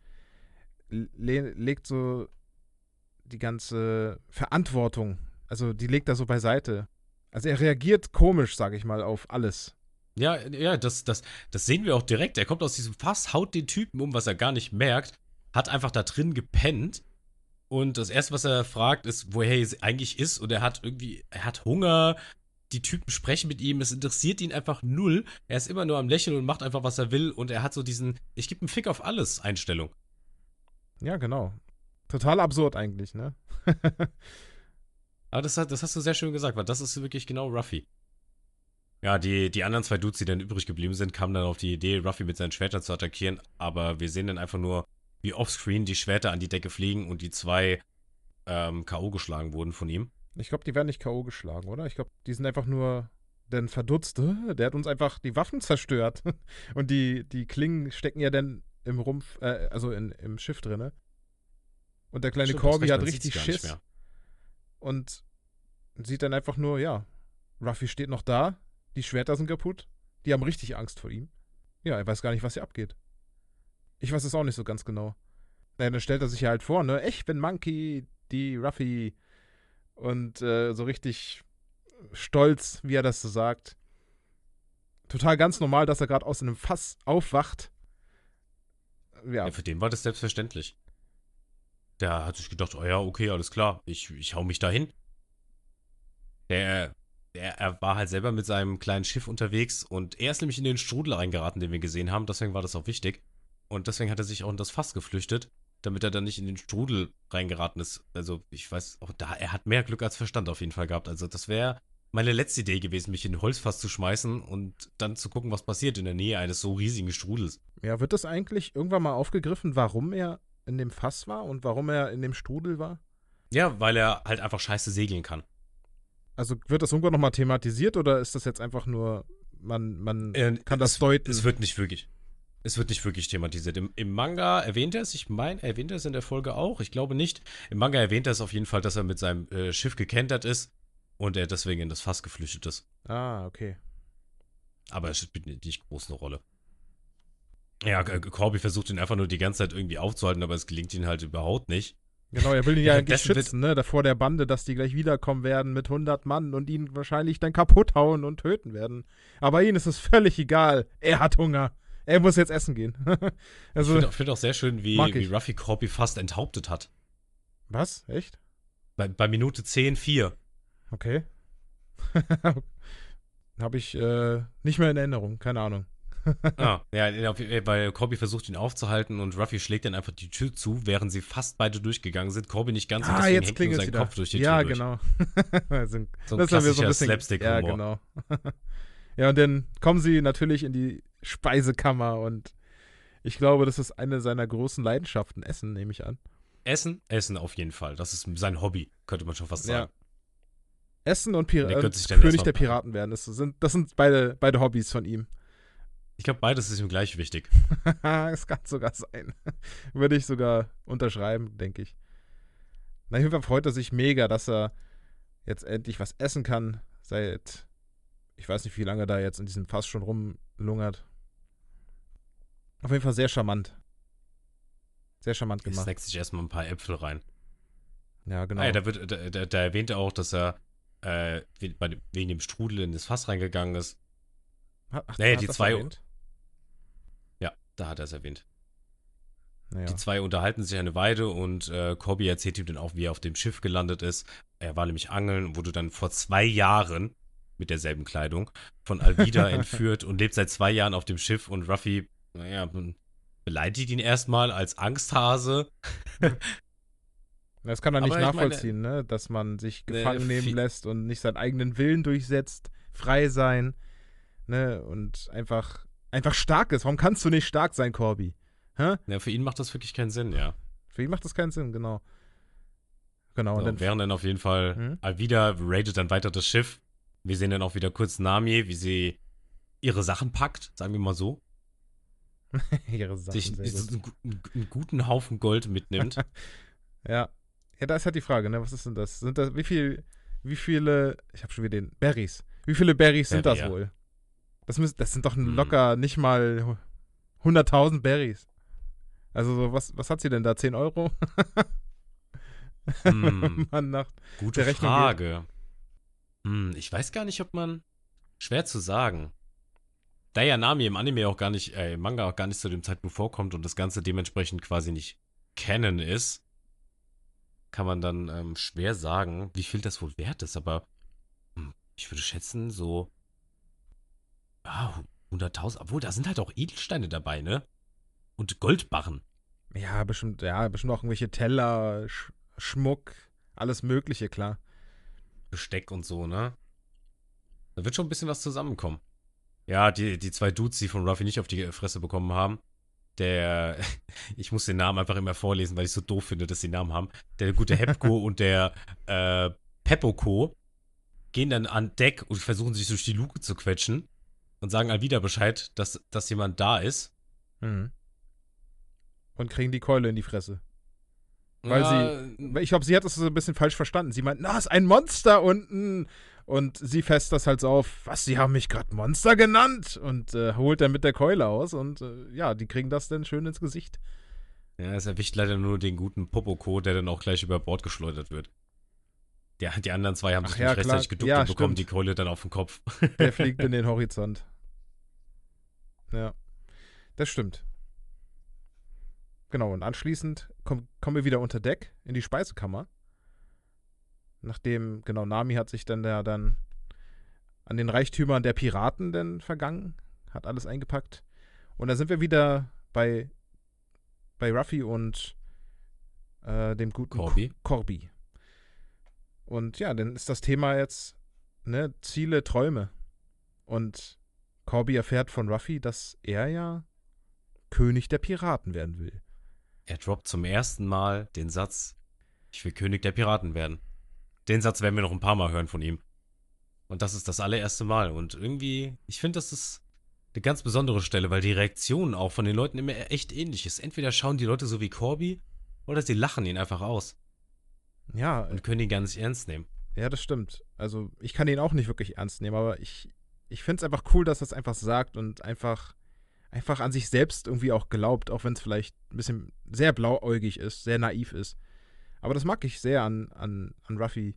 le legt so die ganze Verantwortung, also die legt er so beiseite. Also er reagiert komisch, sage ich mal, auf alles. Ja, ja, das, das, das sehen wir auch direkt. Er kommt aus diesem Fass, haut den Typen um, was er gar nicht merkt, hat einfach da drin gepennt. Und das erste, was er fragt, ist, woher er eigentlich ist. Und er hat irgendwie, er hat Hunger. Die Typen sprechen mit ihm. Es interessiert ihn einfach null. Er ist immer nur am Lächeln und macht einfach, was er will. Und er hat so diesen, ich gebe einen Fick auf alles Einstellung. Ja, genau. Total absurd eigentlich, ne? Aber das, hat- das hast du sehr schön gesagt, weil das ist wirklich genau Ruffy. Ja, die, die anderen zwei Dudes, die dann übrig geblieben sind, kamen dann auf die Idee, Ruffy mit seinen Schwertern zu attackieren. Aber wir sehen dann einfach nur, wie offscreen die Schwerter an die Decke fliegen und die zwei ähm, K.O. geschlagen wurden von ihm. Ich glaube, die werden nicht K.O. geschlagen, oder? Ich glaube, die sind einfach nur denn verdutzt. Der hat uns einfach die Waffen zerstört. [laughs] Und die, die Klingen stecken ja dann im Rumpf, äh, also in, im Schiff drinne. Und der kleine Stimmt, Corby hat richtig Schiss und sieht dann einfach nur, ja, Ruffy steht noch da, die Schwerter sind kaputt, die haben richtig Angst vor ihm. Ja, er weiß gar nicht, was hier abgeht. Ich weiß es auch nicht so ganz genau. Naja, dann stellt er sich ja halt vor, ne, ich bin Monkey, die Ruffy und äh, so richtig stolz, wie er das so sagt. Total ganz normal, dass er gerade aus einem Fass aufwacht. Ja, Ja, für den war das selbstverständlich. Der hat sich gedacht, oh ja, okay, alles klar, ich, ich hau mich da hin. Der, der, er war halt selber mit seinem kleinen Schiff unterwegs und er ist nämlich in den Strudel reingeraten, den wir gesehen haben, deswegen war das auch wichtig. Und deswegen hat er sich auch in das Fass geflüchtet, damit er dann nicht in den Strudel reingeraten ist. Also, ich weiß auch da, er hat mehr Glück als Verstand auf jeden Fall gehabt. Also, das wäre meine letzte Idee gewesen, mich in ein Holzfass zu schmeißen und dann zu gucken, was passiert in der Nähe eines so riesigen Strudels. ja, wird das eigentlich irgendwann mal aufgegriffen, warum er in dem Fass war und warum er in dem Strudel war? Ja, weil er halt einfach scheiße segeln kann. Also wird das irgendwann nochmal thematisiert oder ist das jetzt einfach nur, man, man Äh, kann das es, deuten? Es wird nicht wirklich. Es wird nicht wirklich thematisiert. Im, Im Manga erwähnt er es, ich meine, er erwähnt er es in der Folge auch. Ich glaube nicht. Im Manga erwähnt er es auf jeden Fall, dass er mit seinem äh, Schiff gekentert ist und er deswegen in das Fass geflüchtet ist. ah, okay. Aber es spielt nicht groß eine Rolle. Ja, Corby versucht ihn einfach nur die ganze Zeit irgendwie aufzuhalten, aber es gelingt ihm halt überhaupt nicht. Genau, er will ihn ja [laughs] eigentlich schützen, ne, davor der Bande, dass die gleich wiederkommen werden mit 100 Mann und ihn wahrscheinlich dann kaputt hauen und töten werden. Aber ihm ist es völlig egal. Er hat Hunger. Er muss jetzt essen gehen. [laughs] ich also, finde auch, find auch sehr schön, wie, wie ich. Ruffy Corby fast enthauptet hat. was? Echt? Bei, bei Minute 10, 4. Okay. [laughs] Habe ich äh, nicht mehr in Erinnerung, keine Ahnung. [laughs] ah, ja, weil Corby versucht ihn aufzuhalten und Ruffy schlägt dann einfach die Tür zu, während sie fast beide durchgegangen sind. Corby nicht ganz ah, und deswegen jetzt hängt sein wieder. Kopf durch die ja, Tür. Ja, genau. so ein klassischer so ein Slapstick-Humor. Ja, genau. ja, und dann kommen sie natürlich in die Speisekammer und ich glaube, das ist eine seiner großen Leidenschaften. Essen, nehme ich an. Essen? Essen auf jeden Fall. Das ist sein Hobby, könnte man schon fast sagen. Ja. Essen und Pir äh, König der Piraten werden. Das sind, das sind beide, beide Hobbys von ihm. Ich glaube, beides ist ihm gleich wichtig. [laughs] Es kann sogar sein. [laughs] Würde ich sogar unterschreiben, denke ich. Na, jeden Fall freut er sich mega, dass er jetzt endlich was essen kann. Seit, ich weiß nicht, wie lange er da jetzt in diesem Fass schon rumlungert. Auf jeden Fall sehr charmant. Sehr charmant gemacht. Er snackt sich erstmal ein paar Äpfel rein. Ja, genau. Ah, ja, da, wird, da, da, da erwähnt er auch, dass er äh, wegen dem Strudel in das Fass reingegangen ist. Ach, naja, die zwei. Erwähnt? Ja, da hat er es erwähnt. Naja. Die zwei unterhalten sich eine Weile und äh, Corby erzählt ihm dann auch, wie er auf dem Schiff gelandet ist. Er war nämlich angeln und wurde dann vor zwei Jahren mit derselben Kleidung von Alvida [laughs] entführt und lebt seit zwei Jahren auf dem Schiff und Ruffy, naja, beleidigt ihn erstmal als Angsthase. [laughs] Das kann er nicht nachvollziehen, meine, ne? dass man sich gefangen ne, nehmen lässt und nicht seinen eigenen Willen durchsetzt, frei sein, ne? Und einfach, einfach stark ist. Warum kannst du nicht stark sein, Corby? Hä? Ja, für ihn macht das wirklich keinen Sinn, ja. Für ihn macht das keinen Sinn, genau. Genau. So, dann während dann auf jeden Fall hm? Alvida raidet dann weiter das Schiff. Wir sehen dann auch wieder kurz Nami, wie sie ihre Sachen packt, sagen wir mal so. [laughs] ihre Sachen. Sich einen, einen, guten Haufen Gold mitnimmt. [laughs] ja. Ja, da ist halt die Frage, ne? Was ist denn das? Sind das, wie viel, wie viele, ich habe schon wieder den, Berries. Wie viele Berries sind das ja. wohl? Das, müssen, das sind doch hm. locker nicht mal 100.000 Berries. Also, was, was hat sie denn da? 10 Euro? [laughs] hm. man nach Gute Frage. Hm, ich weiß gar nicht, ob man. Schwer zu sagen. Da ja Nami im Anime auch gar nicht, äh, im Manga auch gar nicht zu dem Zeitpunkt vorkommt und das Ganze dementsprechend quasi nicht kennen ist, kann man dann ähm, schwer sagen, wie viel das wohl wert ist. Aber hm, ich würde schätzen, so ah, 100.000. Obwohl, da sind halt auch Edelsteine dabei, ne? Und Goldbarren. Ja, bestimmt, ja, bestimmt auch irgendwelche Teller, Sch Schmuck, alles Mögliche, klar. Besteck und so, ne? Da wird schon ein bisschen was zusammenkommen. Ja, die, die zwei Dudes, die von Ruffy nicht auf die Fresse bekommen haben, der, [laughs] ich muss den Namen einfach immer vorlesen, weil ich so doof finde, dass sie Namen haben. Der gute Hepko [laughs] und der äh, Pepoko gehen dann an Deck und versuchen sich durch die Luke zu quetschen und sagen Alvida Bescheid, dass, dass jemand da ist. Mhm. Und kriegen die Keule in die Fresse. Weil ja, sie, ich glaube, sie hat das so ein bisschen falsch verstanden. Sie meint, na, ist ein Monster unten. Und sie fässt das halt so auf, was, sie haben mich gerade Monster genannt und äh, holt dann mit der Keule aus und äh, ja, die kriegen das dann schön ins Gesicht. Ja, es erwischt leider nur den guten Popoko, der dann auch gleich über Bord geschleudert wird. Der, die anderen zwei haben Ach sich ja, nicht rechtzeitig geduckt ja, und bekommen die Keule dann auf den Kopf. [laughs] Der fliegt [laughs] in den Horizont. Ja, das stimmt. Genau, und anschließend komm, kommen wir wieder unter Deck in die Speisekammer nachdem, genau, Nami hat sich dann ja dann an den Reichtümern der Piraten denn vergangen, hat alles eingepackt. Und da sind wir wieder bei, bei Ruffy und äh, dem guten Corby. Corby. Und ja, dann ist das Thema jetzt, ne, Ziele, Träume. Und Corby erfährt von Ruffy, dass er ja König der Piraten werden will. Er droppt zum ersten Mal den Satz, ich will König der Piraten werden. Den Satz werden wir noch ein paar Mal hören von ihm. Und das ist das allererste Mal. Und irgendwie, ich finde, das ist eine ganz besondere Stelle, weil die Reaktion auch von den Leuten immer echt ähnlich ist. Entweder schauen die Leute so wie Corby oder sie lachen ihn einfach aus. Ja. Und können ihn gar nicht ernst nehmen. Ja, das stimmt. Also, ich kann ihn auch nicht wirklich ernst nehmen, aber ich, ich finde es einfach cool, dass er es einfach sagt und einfach, einfach an sich selbst irgendwie auch glaubt, auch wenn es vielleicht ein bisschen sehr blauäugig ist, sehr naiv ist. Aber das mag ich sehr an, an, an Ruffy.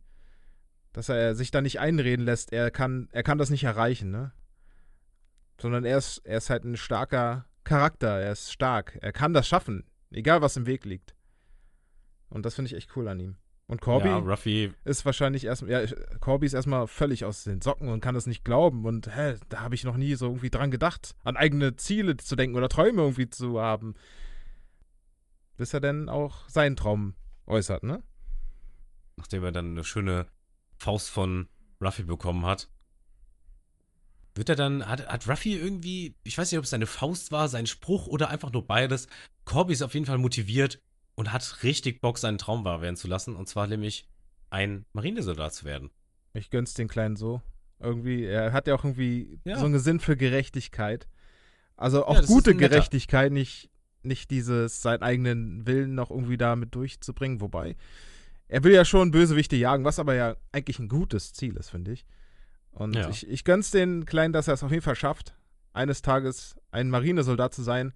Dass er sich da nicht einreden lässt, er kann, er kann das nicht erreichen, ne? Sondern er ist, er ist halt ein starker Charakter, er ist stark, er kann das schaffen, egal was im Weg liegt. Und das finde ich echt cool an ihm. Und Corby Ja, Ruffy, ist wahrscheinlich erstmal, ja, Corby ist erstmal völlig aus den Socken und kann das nicht glauben. Und hä, da habe ich noch nie so irgendwie dran gedacht, an eigene Ziele zu denken oder Träume irgendwie zu haben. Bis er denn auch seinen Traum äußert, ne? nachdem er dann eine schöne Faust von Ruffy bekommen hat, wird er dann, hat, hat Ruffy irgendwie, ich weiß nicht, ob es seine Faust war, sein Spruch oder einfach nur beides. Corby ist auf jeden Fall motiviert und hat richtig Bock, seinen Traum wahr werden zu lassen. Und zwar nämlich ein Marinesoldat zu werden. Ich gönn's den Kleinen so. Irgendwie, er hat ja auch irgendwie Ja. so einen Sinn für Gerechtigkeit. Also auch ist gute. Gerechtigkeit, nicht, nicht dieses, seinen eigenen Willen noch irgendwie damit durchzubringen. Wobei, er will ja schon Bösewichte jagen, was aber ja eigentlich ein gutes Ziel ist, finde ich. Und Ja. ich, ich gönn's den Kleinen, dass er es auf jeden Fall schafft, eines Tages ein Marinesoldat zu sein.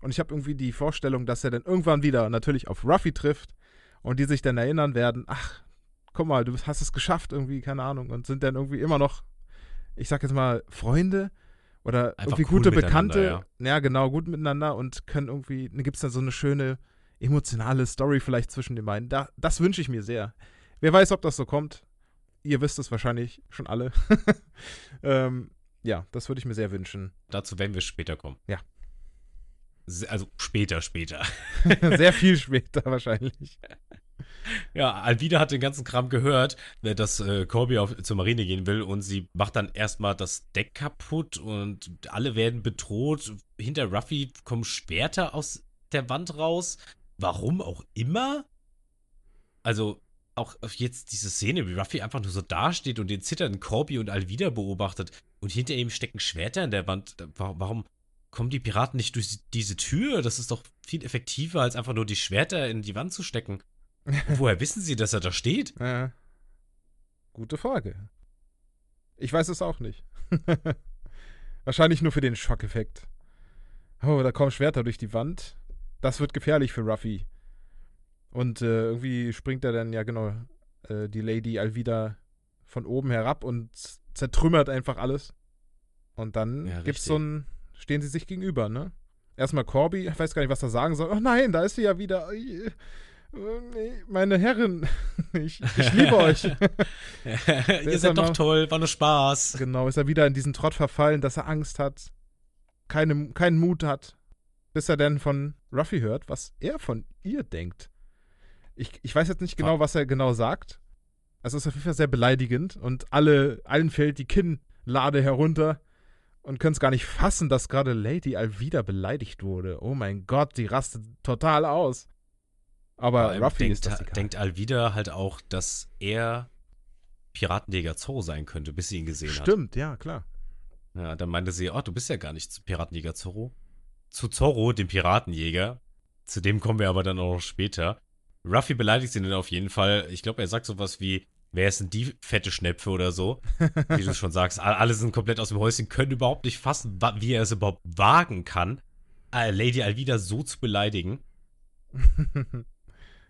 Und ich habe irgendwie die Vorstellung, dass er dann irgendwann wieder natürlich auf Ruffy trifft und die sich dann erinnern werden, ach, guck mal, du hast es geschafft irgendwie, keine Ahnung, und sind dann irgendwie immer noch, ich sag jetzt mal, Freunde oder Einfach irgendwie cool gute Bekannte. ja. genau, gut miteinander und können irgendwie, dann gibt es dann so eine schöne emotionale Story vielleicht zwischen den beiden. Da, das wünsche ich mir sehr. Wer weiß, ob das so kommt. Ihr wisst es wahrscheinlich schon alle. [laughs] ähm, ja, das würde ich mir sehr wünschen. Dazu werden wir später kommen. Ja. Also später, später. [laughs] sehr viel [laughs] später wahrscheinlich. Ja, Alvida hat den ganzen Kram gehört, dass äh, Corby auf, zur Marine gehen will und sie macht dann erstmal das Deck kaputt und alle werden bedroht. Hinter Ruffy kommen Schwerter aus der Wand raus. Warum auch immer? Also, auch jetzt diese Szene, wie Ruffy einfach nur so dasteht und den zitternden Corby und Alvida beobachtet und hinter ihm stecken Schwerter in der Wand. Wa- Warum kommen die Piraten nicht durch diese Tür? Das ist doch viel effektiver, als einfach nur die Schwerter in die Wand zu stecken. [laughs] Woher wissen sie, dass er da steht? Äh, gute Frage. Ich weiß es auch nicht. [laughs] Wahrscheinlich nur für den Schockeffekt. Oh, da kommen Schwerter durch die Wand. Das wird gefährlich für Ruffy. Und äh, irgendwie springt er dann, ja genau, äh, die Lady Alvida von oben herab und zertrümmert einfach alles. Und dann Ja, gibt's richtig. so ein, stehen sie sich gegenüber, ne? Erstmal Corby, ich weiß gar nicht, was er sagen soll. Oh nein, da ist sie ja wieder. Meine Herren, [laughs] ich, ich liebe [laughs] euch. [laughs] Ihr seid doch toll, war nur Spaß. Genau, ist er wieder in diesen Trott verfallen, dass er Angst hat, keine, keinen Mut hat, bis er dann von Ruffy hört, was er von ihr denkt. Ich, ich weiß jetzt nicht genau, was er genau sagt. Es ist auf jeden Fall sehr beleidigend und alle, allen fällt die Kinnlade herunter und können es gar nicht fassen, dass gerade Lady Alvida beleidigt wurde. Oh mein Gott, die rastet total aus. Aber allem Ruffy denkt, ist das denkt Alvida halt auch, dass er Piratenjäger Zorro sein könnte, bis sie ihn gesehen Stimmt, ja, klar. hat. Ja, dann meinte sie, oh, du bist ja gar nicht Piratenjäger Zorro. Zu Zorro, dem Piratenjäger. Zu dem kommen wir aber dann auch noch später. Ruffy beleidigt sie dann auf jeden Fall. Ich glaube, er sagt sowas wie, wer ist denn die fette Schnepfe oder so? [laughs] Wie du schon sagst, alle sind komplett aus dem Häuschen, können überhaupt nicht fassen, wie er es überhaupt wagen kann, äh, Lady Alvida so zu beleidigen. [laughs]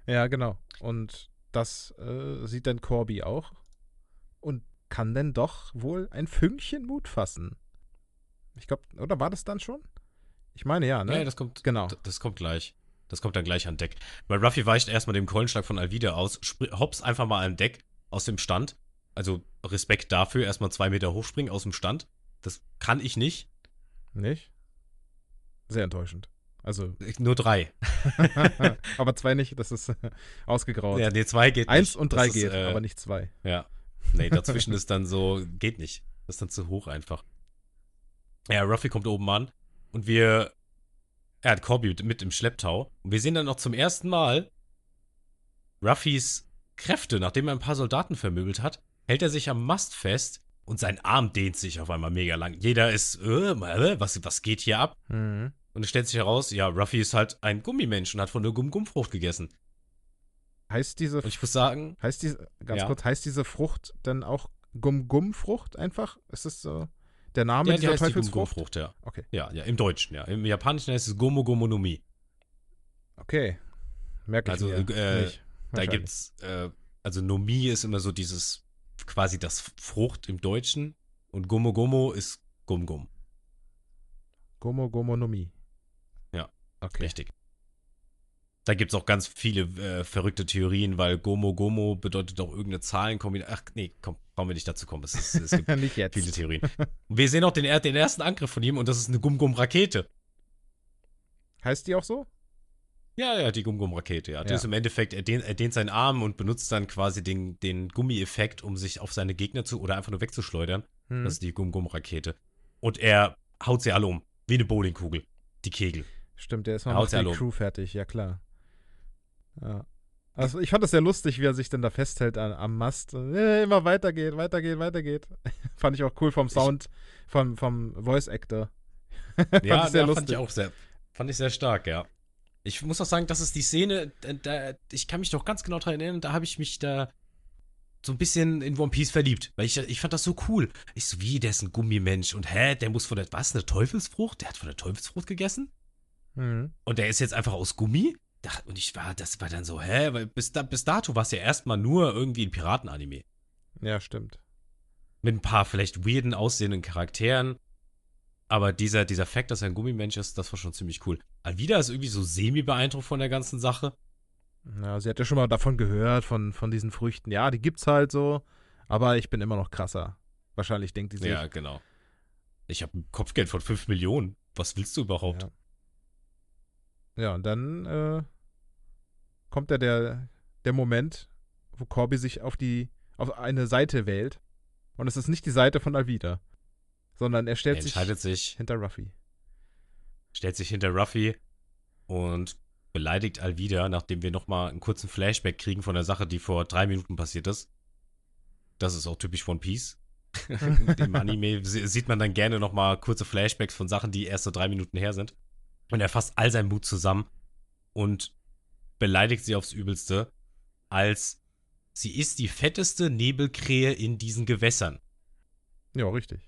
ja, genau. Und das äh, sieht dann Corby auch und kann denn doch wohl ein Fünkchen Mut fassen. Ich glaube, oder war das dann schon? Ich meine ja, ne? Ja, das kommt, genau. das kommt gleich. Das kommt dann gleich an Deck. Weil Ruffy weicht erstmal dem Keulenschlag von Alvida aus, hops einfach mal an Deck aus dem Stand. Also Respekt dafür, erstmal zwei Meter hochspringen aus dem Stand. Das kann ich nicht. Nicht? Sehr enttäuschend. Also, nur drei. [laughs] aber zwei nicht, das ist ausgegraut. Ja, nee, zwei geht Eins nicht. und Das drei ist, geht, äh, aber nicht zwei. Ja. Nee, dazwischen ist dann so, geht nicht. Das ist dann zu hoch einfach. Ja, Ruffy kommt oben an und wir, er hat Corby mit, im Schlepptau. Und wir sehen dann noch zum ersten Mal Ruffys Kräfte, nachdem er ein paar Soldaten vermöbelt hat, hält er sich am Mast fest und sein Arm dehnt sich auf einmal mega lang. Jeder ist, äh, äh, was, was geht hier ab? Mhm. Und es stellt sich heraus, ja, Ruffy ist halt ein Gummimensch und hat von der Gum-Gum-Frucht gegessen. Heißt diese, Und ich muss sagen, heißt diese, ganz Ja. kurz, heißt diese Frucht dann auch Gum-Gum-Frucht einfach? Ist das so der Name ja, die dieser heißt die Teufelsfrucht? Gum-Gum-Frucht, ja. Okay. Ja, ja, im Deutschen, ja. Im Japanischen heißt es Mi. Okay. Merke ich Also, mir äh, nicht. Da gibt's, äh, also Nomi ist immer so dieses, quasi das Frucht im Deutschen und Gomo Gomo ist Gum Gum. Gomo Okay. Richtig. Da gibt es auch ganz viele äh, verrückte Theorien, weil Gomo Gomo bedeutet auch irgendeine Zahlenkombination. Ach nee, komm, brauchen wir nicht dazu kommen. Es, ist, es gibt [laughs] viele Theorien. Und wir sehen auch den, den ersten Angriff von ihm und das ist eine Gum-Gum-Rakete. Heißt die auch so? Ja, ja, die Gum-Gum-Rakete, ja. Das Ja. ist im Endeffekt, er dehnt, er dehnt seinen Arm und benutzt dann quasi den, den Gummi-Effekt, um sich auf seine Gegner zu oder einfach nur wegzuschleudern. Hm. Das ist die Gum-Gum-Rakete. Und er haut sie alle um. Wie eine Bowlingkugel. Die Kegel. Stimmt, der ist mal Haut mit der. Crew fertig, ja klar. Ja. Also ich fand das sehr lustig, wie er sich dann da festhält an, am Mast. Äh, immer weitergeht, weitergeht, weitergeht. [laughs] fand ich auch cool vom Sound, vom, vom Voice Actor. [laughs] Ja, ich sehr ja fand lustig. ich auch sehr, fand ich sehr stark, ja. Ich muss auch sagen, das ist die Szene, da, da, ich kann mich doch ganz genau daran erinnern, da habe ich mich da so ein bisschen in One Piece verliebt, weil ich, ich fand das so cool. Ich so, wie, der ist ein Gummimensch und hä, der muss von der, was, eine Teufelsfrucht? Der hat von der Teufelsfrucht gegessen? Mhm. Und der ist jetzt einfach aus Gummi? Und ich war, das war dann so, hä, weil bis, da, bis dato war es ja erstmal nur irgendwie ein Piratenanime. Ja, stimmt. Mit ein paar vielleicht weirden aussehenden Charakteren. Aber dieser, dieser Fakt, dass er ein Gummimensch ist, das war schon ziemlich cool. Alvida ist irgendwie so semi-beeindruckt von der ganzen Sache. Ja, sie hat ja schon mal davon gehört, von, von diesen Früchten. Ja, die gibt's halt so, aber ich bin immer noch krasser. Wahrscheinlich denkt die sich. Ja, genau. Ich habe ein Kopfgeld von 5 Millionen. Was willst du überhaupt? Ja. Ja, und dann äh, kommt ja der, der Moment, wo Corby sich auf die auf eine Seite wählt. Und es ist nicht die Seite von Alvida, sondern er Er stellt sich entscheidet sich, hinter Ruffy. stellt sich hinter Ruffy und beleidigt Alvida, nachdem wir nochmal einen kurzen Flashback kriegen von der Sache, die vor drei Minuten passiert ist. Das ist auch typisch One Piece. [laughs] Im [laughs] Anime sie- sieht man dann gerne nochmal kurze Flashbacks von Sachen, die erst so drei Minuten her sind. Und er fasst all seinen Mut zusammen und beleidigt sie aufs Übelste, als sie ist die fetteste Nebelkrähe in diesen Gewässern. Ja, richtig.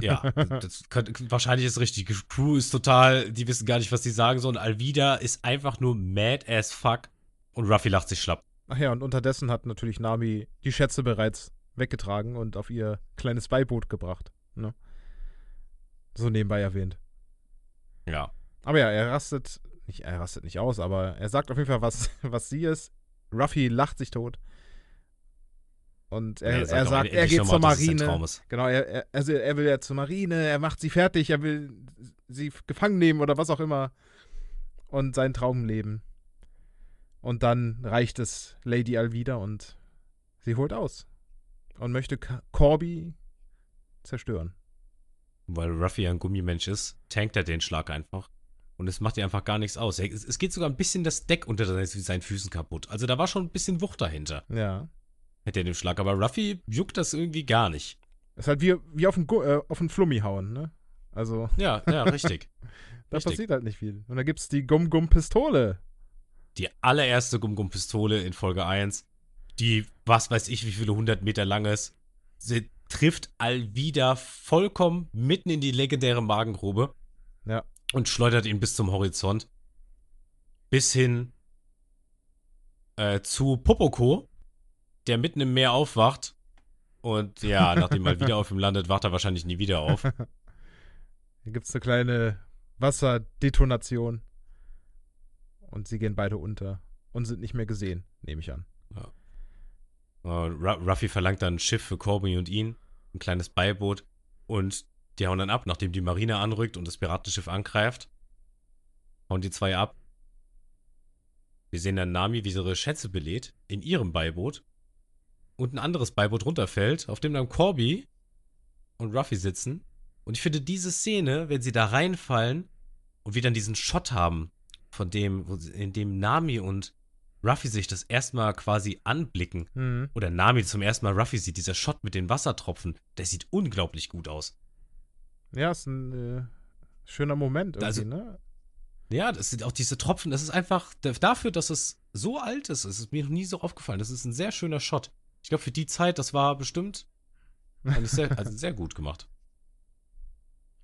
Ja, [laughs] das könnte, wahrscheinlich ist richtig. Die Crew ist total, die wissen gar nicht, was die sagen sollen. Alvida ist einfach nur mad as fuck und Ruffy lacht sich schlapp. Ach ja, und unterdessen hat natürlich Nami die Schätze bereits weggetragen und auf ihr kleines Beiboot gebracht. Ne? So nebenbei erwähnt. Ja. Aber ja, er rastet, nicht, er rastet nicht aus, aber er sagt auf jeden Fall, was, [laughs] was sie ist. Ruffy lacht sich tot. Und er, er sagt, er, endlich geht nochmal, zur Marine. Genau, er, er, also er will ja zur Marine, er macht sie fertig, er will sie gefangen nehmen oder was auch immer. Und seinen Traum leben. Und dann reicht es Lady Alvida und sie holt aus. Und möchte Corby zerstören. Weil Ruffy ein Gummimensch ist, tankt er den Schlag einfach. Und es macht ihr einfach gar nichts aus. Es, geht sogar ein bisschen das Deck unter seinen Füßen kaputt. Also da war schon ein bisschen Wucht dahinter. Ja. Hätte er den Schlag. Aber Ruffy juckt das irgendwie gar nicht. Ist halt wie, wie auf einen, Gu- äh, auf einen Flummi hauen, ne? Also, Ja, ja, [laughs] richtig. da Richtig. passiert halt nicht viel. Und da gibt's die Gum-Gum-Pistole. Die allererste Gum-Gum-Pistole in Folge 1, die, was weiß ich, wie viele hundert Meter lang ist, sie trifft Alvida vollkommen mitten in die legendäre Magengrube. Ja. Und schleudert ihn bis zum Horizont. Bis hin äh, zu Popoko, der mitten im Meer aufwacht. Und ja, [laughs] nachdem er wieder auf ihm landet, wacht er wahrscheinlich nie wieder auf. [laughs] Hier gibt's eine kleine Wasserdetonation. Und sie gehen beide unter. Und sind nicht mehr gesehen, nehme ich an. Äh, Ru- Ruffy verlangt dann ein Schiff für Corby und ihn, ein kleines Beiboot. Und die hauen dann ab, nachdem die Marine anrückt und das Piratenschiff angreift. Hauen die zwei ab. Wir sehen dann Nami, wie sie ihre Schätze belädt in ihrem Beiboot. Und ein anderes Beiboot runterfällt, auf dem dann Corby und Ruffy sitzen. Und ich finde diese Szene, wenn sie da reinfallen und wir dann diesen Shot haben, von dem, in dem Nami und Ruffy sich das erstmal quasi anblicken, Mhm. oder Nami zum ersten Mal Ruffy sieht, dieser Shot mit den Wassertropfen, der sieht unglaublich gut aus. Ja, ist ein äh, schöner Moment irgendwie, Also- ne? Ja, das sind auch diese Tropfen, das ist einfach dafür, dass es so alt ist, ist es mir noch nie so aufgefallen. Das ist ein sehr schöner Shot. Ich glaube, für die Zeit, das war bestimmt sehr, [laughs] also sehr gut gemacht.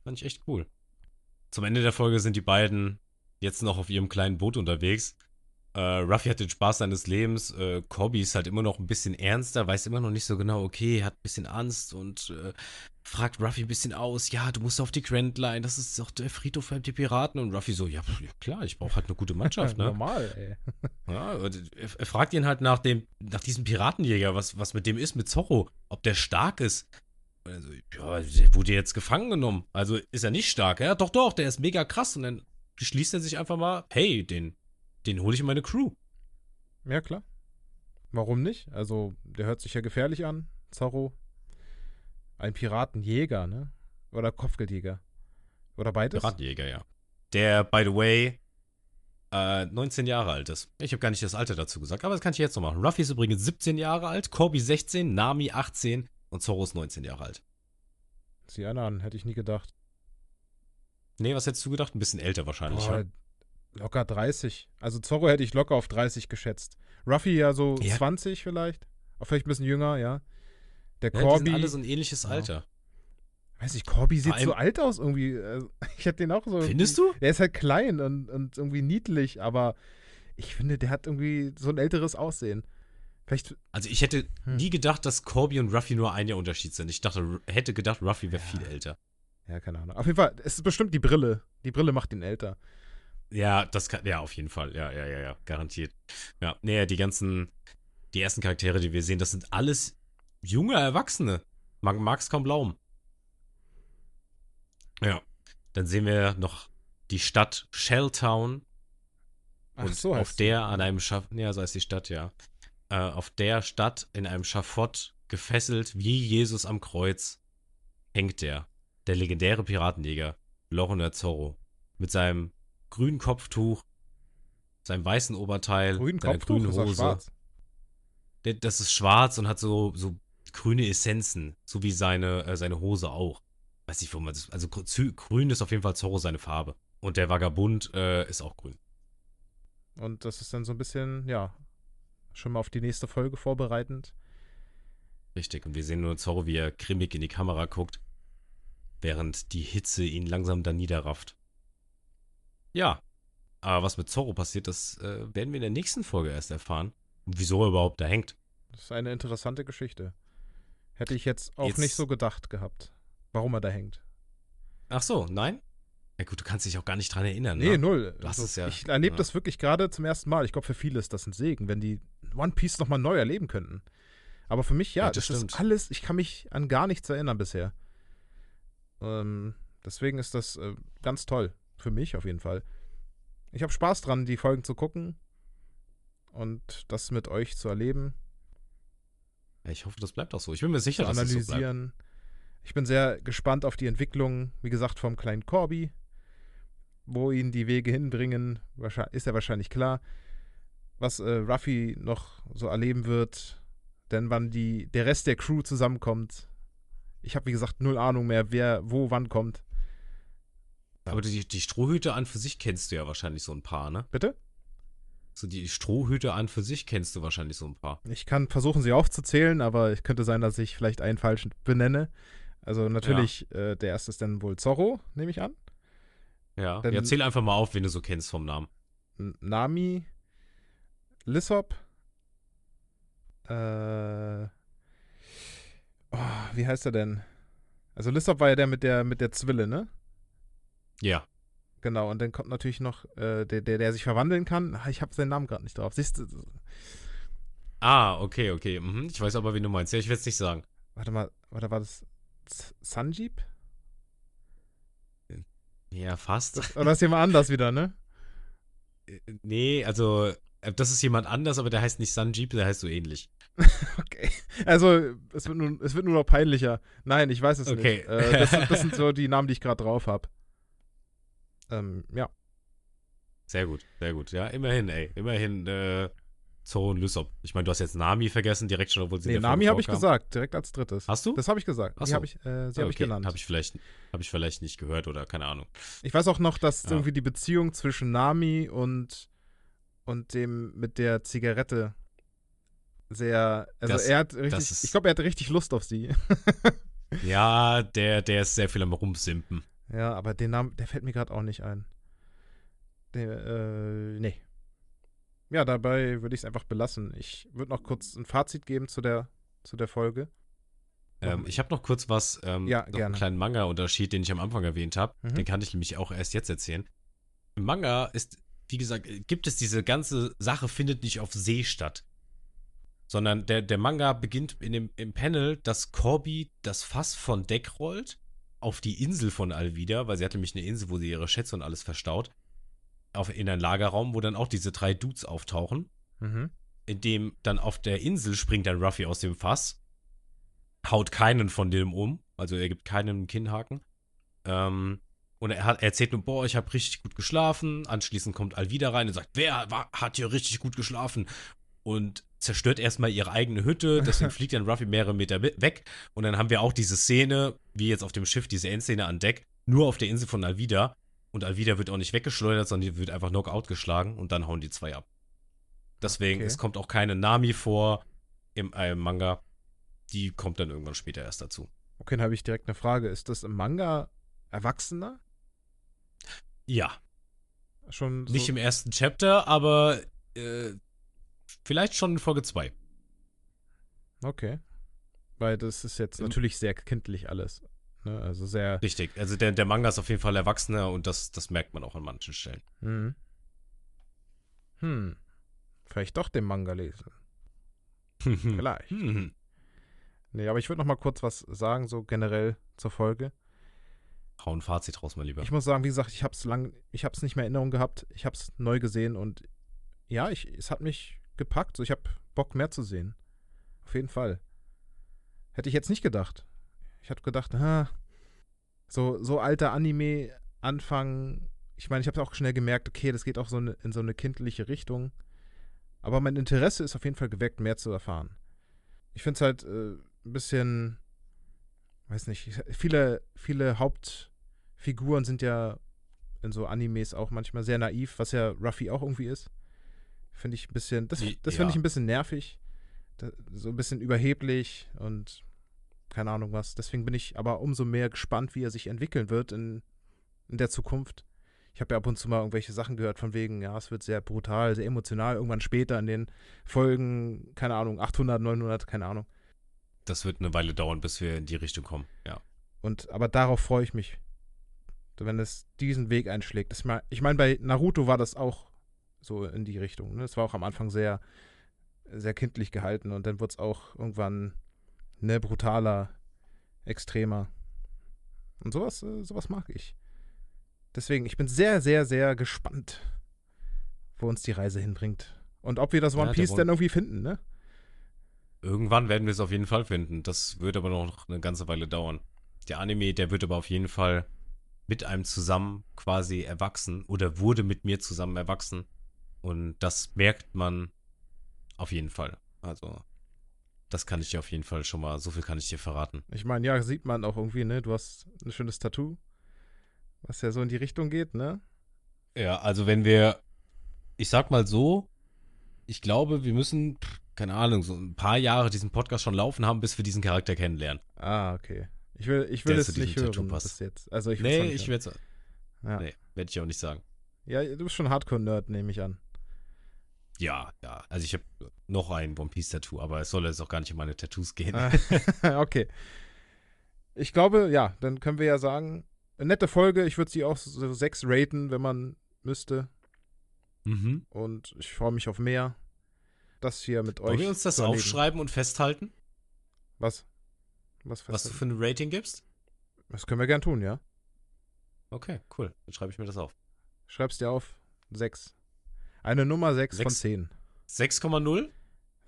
Fand ich echt cool. Zum Ende der Folge sind die beiden jetzt noch auf ihrem kleinen Boot unterwegs. Äh, Ruffy hat den Spaß seines Lebens. Äh, Corby ist halt immer noch ein bisschen ernster, weiß immer noch nicht so genau, okay, hat ein bisschen Angst und äh, fragt Ruffy ein bisschen aus, ja, du musst auf die Grand Line, das ist doch der Friedhof für die Piraten. Und Ruffy so, ja, klar, ich brauche halt eine gute Mannschaft, [laughs] ne? Normal, ey. [laughs] Ja, er, fragt ihn halt nach dem, nach diesem Piratenjäger, was, was mit dem ist, mit Zorro, ob der stark ist. Und er so, ja, der wurde jetzt gefangen genommen. Also ist er nicht stark. Ja, doch, doch, der ist mega krass. Und dann beschließt er sich einfach mal, hey, den, den hole ich in meine Crew. Ja, klar. Warum nicht? Also, der hört sich ja gefährlich an, Zorro. Ein Piratenjäger, ne? Oder Kopfgeldjäger. Oder beides? Piratenjäger, ja. Der, by the way, äh, 19 Jahre alt ist. Ich habe gar nicht das Alter dazu gesagt, aber das kann ich jetzt noch machen. Ruffy ist übrigens 17 Jahre alt, Corby 16, Nami 18 und Zorro ist 19 Jahre alt. Sieh einer an, hätte ich nie gedacht. Nee, was hättest du gedacht? Ein bisschen älter wahrscheinlich. Boah, ja? locker 30. Also Zorro hätte ich locker auf 30 geschätzt. Ruffy ja so Ja. 20 vielleicht. Auch vielleicht ein bisschen jünger, ja. Der Ja, die Corby. sind alle so ein ähnliches Ja. Alter. weiß ich, Corby sieht so alt aus irgendwie. Also, [laughs] Ich hätte den auch so. Findest du? Der ist halt klein und, und irgendwie niedlich, aber ich finde, der hat irgendwie so ein älteres Aussehen. Vielleicht, Also ich hätte Hm. nie gedacht, dass Corby und Ruffy nur ein Jahr Unterschied sind. Ich dachte, hätte gedacht, Ruffy wäre Ja. viel älter. ja, keine Ahnung. Auf jeden Fall, es ist bestimmt die Brille. Die Brille macht ihn älter. Ja, das kann, ja, auf jeden Fall. Ja, ja, ja, ja, garantiert. Ja, nee, die ganzen, die ersten Charaktere, die wir sehen, das sind alles junge Erwachsene. Man mag es kaum glauben. Ja, dann sehen wir noch die Stadt Shelltown. Ach und so auf der an einem Schaff, ja, so heißt die Stadt, ja. Äh, auf der Stadt in einem Schafott gefesselt wie Jesus am Kreuz hängt der, der legendäre Piratenjäger Lorna Zorro mit seinem grünen Kopftuch, seinem weißen Oberteil, Grün seiner Kopftuch grünen ist er Hose. schwarz. Der, das ist schwarz und hat so, so grüne Essenzen, so wie seine, äh, seine Hose auch. Weiß nicht, wo man das. Also grün ist auf jeden Fall Zorro seine Farbe. Und der Vagabund äh, ist auch grün. Und das ist dann so ein bisschen, ja, schon mal auf die nächste Folge vorbereitend. Richtig. Und wir sehen nur Zorro, wie er grimmig in die Kamera guckt, während die Hitze ihn langsam da niederrafft. Ja. Aber was mit Zorro passiert, das äh, werden wir in der nächsten Folge erst erfahren. Und wieso er überhaupt da hängt. Das ist eine interessante Geschichte. Hätte ich jetzt auch Jetzt- nicht so gedacht gehabt, warum er da hängt. Ach so, nein? Ja gut, du kannst dich auch gar nicht dran erinnern. Nee, ne? null. Du Also, es ja- ich erlebe ja. das wirklich gerade zum ersten Mal. Ich glaube, für viele ist das ein Segen, wenn die One Piece nochmal neu erleben könnten. Aber für mich, ja, Ja, das das, ist alles, ich kann mich an gar nichts erinnern bisher. Ähm, deswegen ist das äh, ganz toll. Für mich auf jeden Fall. Ich habe Spaß dran, die Folgen zu gucken und das mit euch zu erleben, ich hoffe, das bleibt auch so. Ich bin mir sicher, dass es so bleibt. analysieren. ich bin sehr gespannt auf die Entwicklung, wie gesagt, vom kleinen Corby. Wo ihn die Wege hinbringen, ist ja wahrscheinlich klar. Was äh, Ruffy noch so erleben wird, denn wann die, der Rest der Crew zusammenkommt. Ich habe, wie gesagt, null Ahnung mehr, wer wo wann kommt. Aber die, die Strohhüte an für sich kennst du ja wahrscheinlich so ein paar, ne? Bitte? So die Strohhüte an für sich kennst du wahrscheinlich so ein paar. Ich kann versuchen, sie aufzuzählen, aber es könnte sein, dass ich vielleicht einen falschen benenne. Also natürlich, äh, der erste ist dann wohl Zorro, nehme ich an. Ja. Dann- ja, zähl einfach mal auf, wen du so kennst vom Namen. Nami, Lissop, äh, oh, wie heißt er denn? Also Lissop war ja der mit der mit der Zwille, ne? Ja. Genau, und dann kommt natürlich noch äh, der, der, der sich verwandeln kann. Ah, Ich habe seinen Namen gerade nicht drauf. Siehst du? Ah, okay, okay. Mhm. Ich weiß aber, wen du meinst. Ja, ich werde es nicht sagen. Warte mal, warte, war das Sanjeev? Ja, fast. Das, oder ist jemand anders wieder, ne? nee, also, äh, das ist jemand anders, aber der heißt nicht Sanjeev, der heißt so ähnlich. [laughs] Okay. Also, es wird, nur, es wird nur noch peinlicher. Nein, ich weiß es Okay. nicht. Äh, das, das sind so die Namen, die ich gerade drauf habe. Ähm, ja. Sehr gut, sehr gut. Ja, immerhin, ey. Immerhin, äh, Zorro und Lysop. Ich meine, du hast jetzt Nami vergessen, direkt schon, obwohl sie Nee, der Nami habe ich gesagt, direkt als drittes. Hast du? Das habe ich gesagt. Ach Die habe ich, äh, sie habe ich Okay, genannt. Habe ich, vielleicht, hab ich vielleicht nicht gehört oder keine Ahnung. Ich weiß auch noch, dass Ja. irgendwie die Beziehung zwischen Nami und, und dem mit der Zigarette sehr. Also Das- er hat richtig. Ich glaube, er hatte richtig Lust auf sie. [laughs] Ja, der, der ist sehr viel am Rumsimpen. Ja, aber den Namen, der fällt mir gerade auch nicht ein. Der, äh, nee. Ja, dabei würde ich es einfach belassen. Ich würde noch kurz ein Fazit geben zu der, zu der Folge. Ähm, ich habe noch kurz was, ähm, Ja, noch einen kleinen Manga-Unterschied, den ich am Anfang erwähnt habe. Mhm. Den kann ich nämlich auch erst jetzt erzählen. Im Manga ist, wie gesagt, äh, gibt es diese ganze Sache, findet nicht auf See statt. Sondern der, der Manga beginnt in dem, im Panel, dass Corby das Fass von Deck rollt auf die Insel von Alvida, weil sie hat nämlich eine Insel, wo sie ihre Schätze und alles verstaut. Auf, in einen Lagerraum, wo dann auch diese drei Dudes auftauchen Mhm. in dem dann auf der Insel springt dann Ruffy aus dem Fass, haut keinen von dem um, also er gibt keinen einen Kinnhaken. Ähm, und er, hat, er erzählt nur, boah, ich habe richtig gut geschlafen. Anschließend kommt Alvida rein und sagt, wer war, hat hier richtig gut geschlafen? Und zerstört erstmal ihre eigene Hütte, deswegen [laughs] fliegt dann Ruffy mehrere Meter we- weg. Und dann haben wir auch diese Szene, wie jetzt auf dem Schiff, diese Endszene an Deck, nur auf der Insel von Alvida. Und Alvida wird auch nicht weggeschleudert, sondern die wird einfach Knockout geschlagen und dann hauen die zwei ab. Deswegen, Okay. es kommt auch keine Nami vor im äh, Manga. Die kommt dann irgendwann später erst dazu. Okay, dann habe ich direkt eine Frage. Ist das im Manga Erwachsener? Ja, Schon so, nicht im ersten Chapter, aber äh, vielleicht schon in Folge 2. Okay. Weil das ist jetzt natürlich sehr kindlich alles. Ne? Also sehr. Richtig. Also der, der Manga ist auf jeden Fall erwachsener und das, das merkt man auch an manchen Stellen. Hm. Hm. Vielleicht doch den Manga lesen. [laughs] Vielleicht. [laughs] Nee, aber ich würde noch mal kurz was sagen, so generell zur Folge. Hau ein Fazit raus, mein Lieber. Ich muss sagen, wie gesagt, ich habe es lang, ich habe es nicht mehr in Erinnerung gehabt. Ich habe es neu gesehen und ja, ich, es hat mich gepackt. So, ich habe Bock mehr zu sehen. Auf jeden Fall. Hätte ich jetzt nicht gedacht. Ich hatte gedacht, ha, so so alter Anime Anfang. Ich meine, ich habe auch schnell gemerkt, okay, das geht auch so eine, in so eine kindliche Richtung. Aber mein Interesse ist auf jeden Fall geweckt, mehr zu erfahren. Ich finde es halt äh, ein bisschen, weiß nicht, viele, viele Hauptfiguren sind ja in so Animes auch manchmal sehr naiv, was ja Ruffy auch irgendwie ist. Finde ich ein bisschen, das, das finde ich ja. ein bisschen nervig. Da, so ein bisschen überheblich und keine Ahnung was. Deswegen bin ich aber umso mehr gespannt, wie er sich entwickeln wird in, in der Zukunft. Ich habe ja ab und zu mal irgendwelche Sachen gehört, von wegen, ja, es wird sehr brutal, sehr emotional, irgendwann später in den Folgen, keine Ahnung, 800, 900, keine Ahnung. Das wird eine Weile dauern, bis wir in die Richtung kommen. Ja. Und, aber darauf freue ich mich, wenn es diesen Weg einschlägt. Das mal, ich meine, bei Naruto war das auch so in die Richtung. Ne? Es war auch am Anfang sehr, sehr kindlich gehalten und dann wurde es auch irgendwann ne, brutaler, extremer. Und sowas, äh, sowas mag ich. Deswegen, ich bin sehr, sehr, sehr gespannt, wo uns die Reise hinbringt. Und ob wir das Ja, One der Piece dann irgendwie finden, ne? Irgendwann werden wir es auf jeden Fall finden. Das wird aber noch eine ganze Weile dauern. Der Anime, der wird aber auf jeden Fall mit einem zusammen quasi erwachsen oder wurde mit mir zusammen erwachsen. Und das merkt man auf jeden Fall. Also, das kann ich dir auf jeden Fall schon mal, so viel kann ich dir verraten. Ich meine, ja, sieht man auch irgendwie, ne? Du hast ein schönes Tattoo, was ja so in die Richtung geht, ne? Ja, also wenn wir, ich sag mal so, ich glaube, wir müssen, keine Ahnung, so ein paar Jahre diesen Podcast schon laufen haben, bis wir diesen Charakter kennenlernen. Ah, okay. Ich will, ich will Der es nicht hören bis jetzt. Also ich nee, ich werde ja. nee, werd ich auch nicht sagen. ja, du bist schon Hardcore-Nerd, nehme ich an. Ja, ja. Also ich habe noch ein One Piece Tattoo, aber es soll jetzt auch gar nicht um meine Tattoos gehen. Ah, [laughs] okay. Ich glaube, ja, dann können wir ja sagen, eine nette Folge. Ich würde sie auch so sechs raten, wenn man müsste. Mhm. Und ich freue mich auf mehr. Das hier mit euch. Wollen wir uns das aufschreiben und festhalten, Was? Was, was du für ein Rating gibst? Das können wir gern tun, ja. Okay, cool. Dann schreibe ich mir das auf. Schreib's dir auf. Sechs. Eine Nummer sechs von Sechs? zehn. 6,0?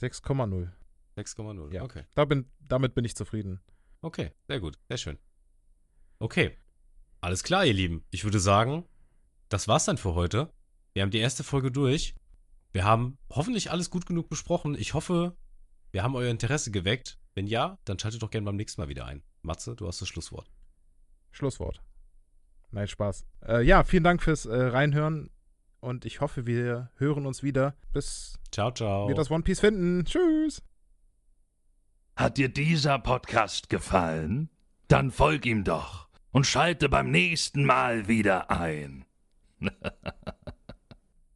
6,0 6,0. Ja. Okay. Da bin, damit bin ich zufrieden. Okay, sehr gut. Sehr schön. Okay. Alles klar, ihr Lieben. Ich würde sagen, das war's dann für heute. Wir haben die erste Folge durch. Wir haben hoffentlich alles gut genug besprochen. Ich hoffe, wir haben euer Interesse geweckt. Wenn ja, dann schaltet doch gerne beim nächsten Mal wieder ein. Matze, du hast das Schlusswort. Schlusswort. Nein, Spaß. Äh, ja, vielen Dank fürs äh, Reinhören und ich hoffe, wir hören uns wieder, bis Ciao, ciao. wir das One Piece finden. Tschüss. Hat dir dieser Podcast gefallen? Dann folg ihm doch und schalte beim nächsten Mal wieder ein. [laughs]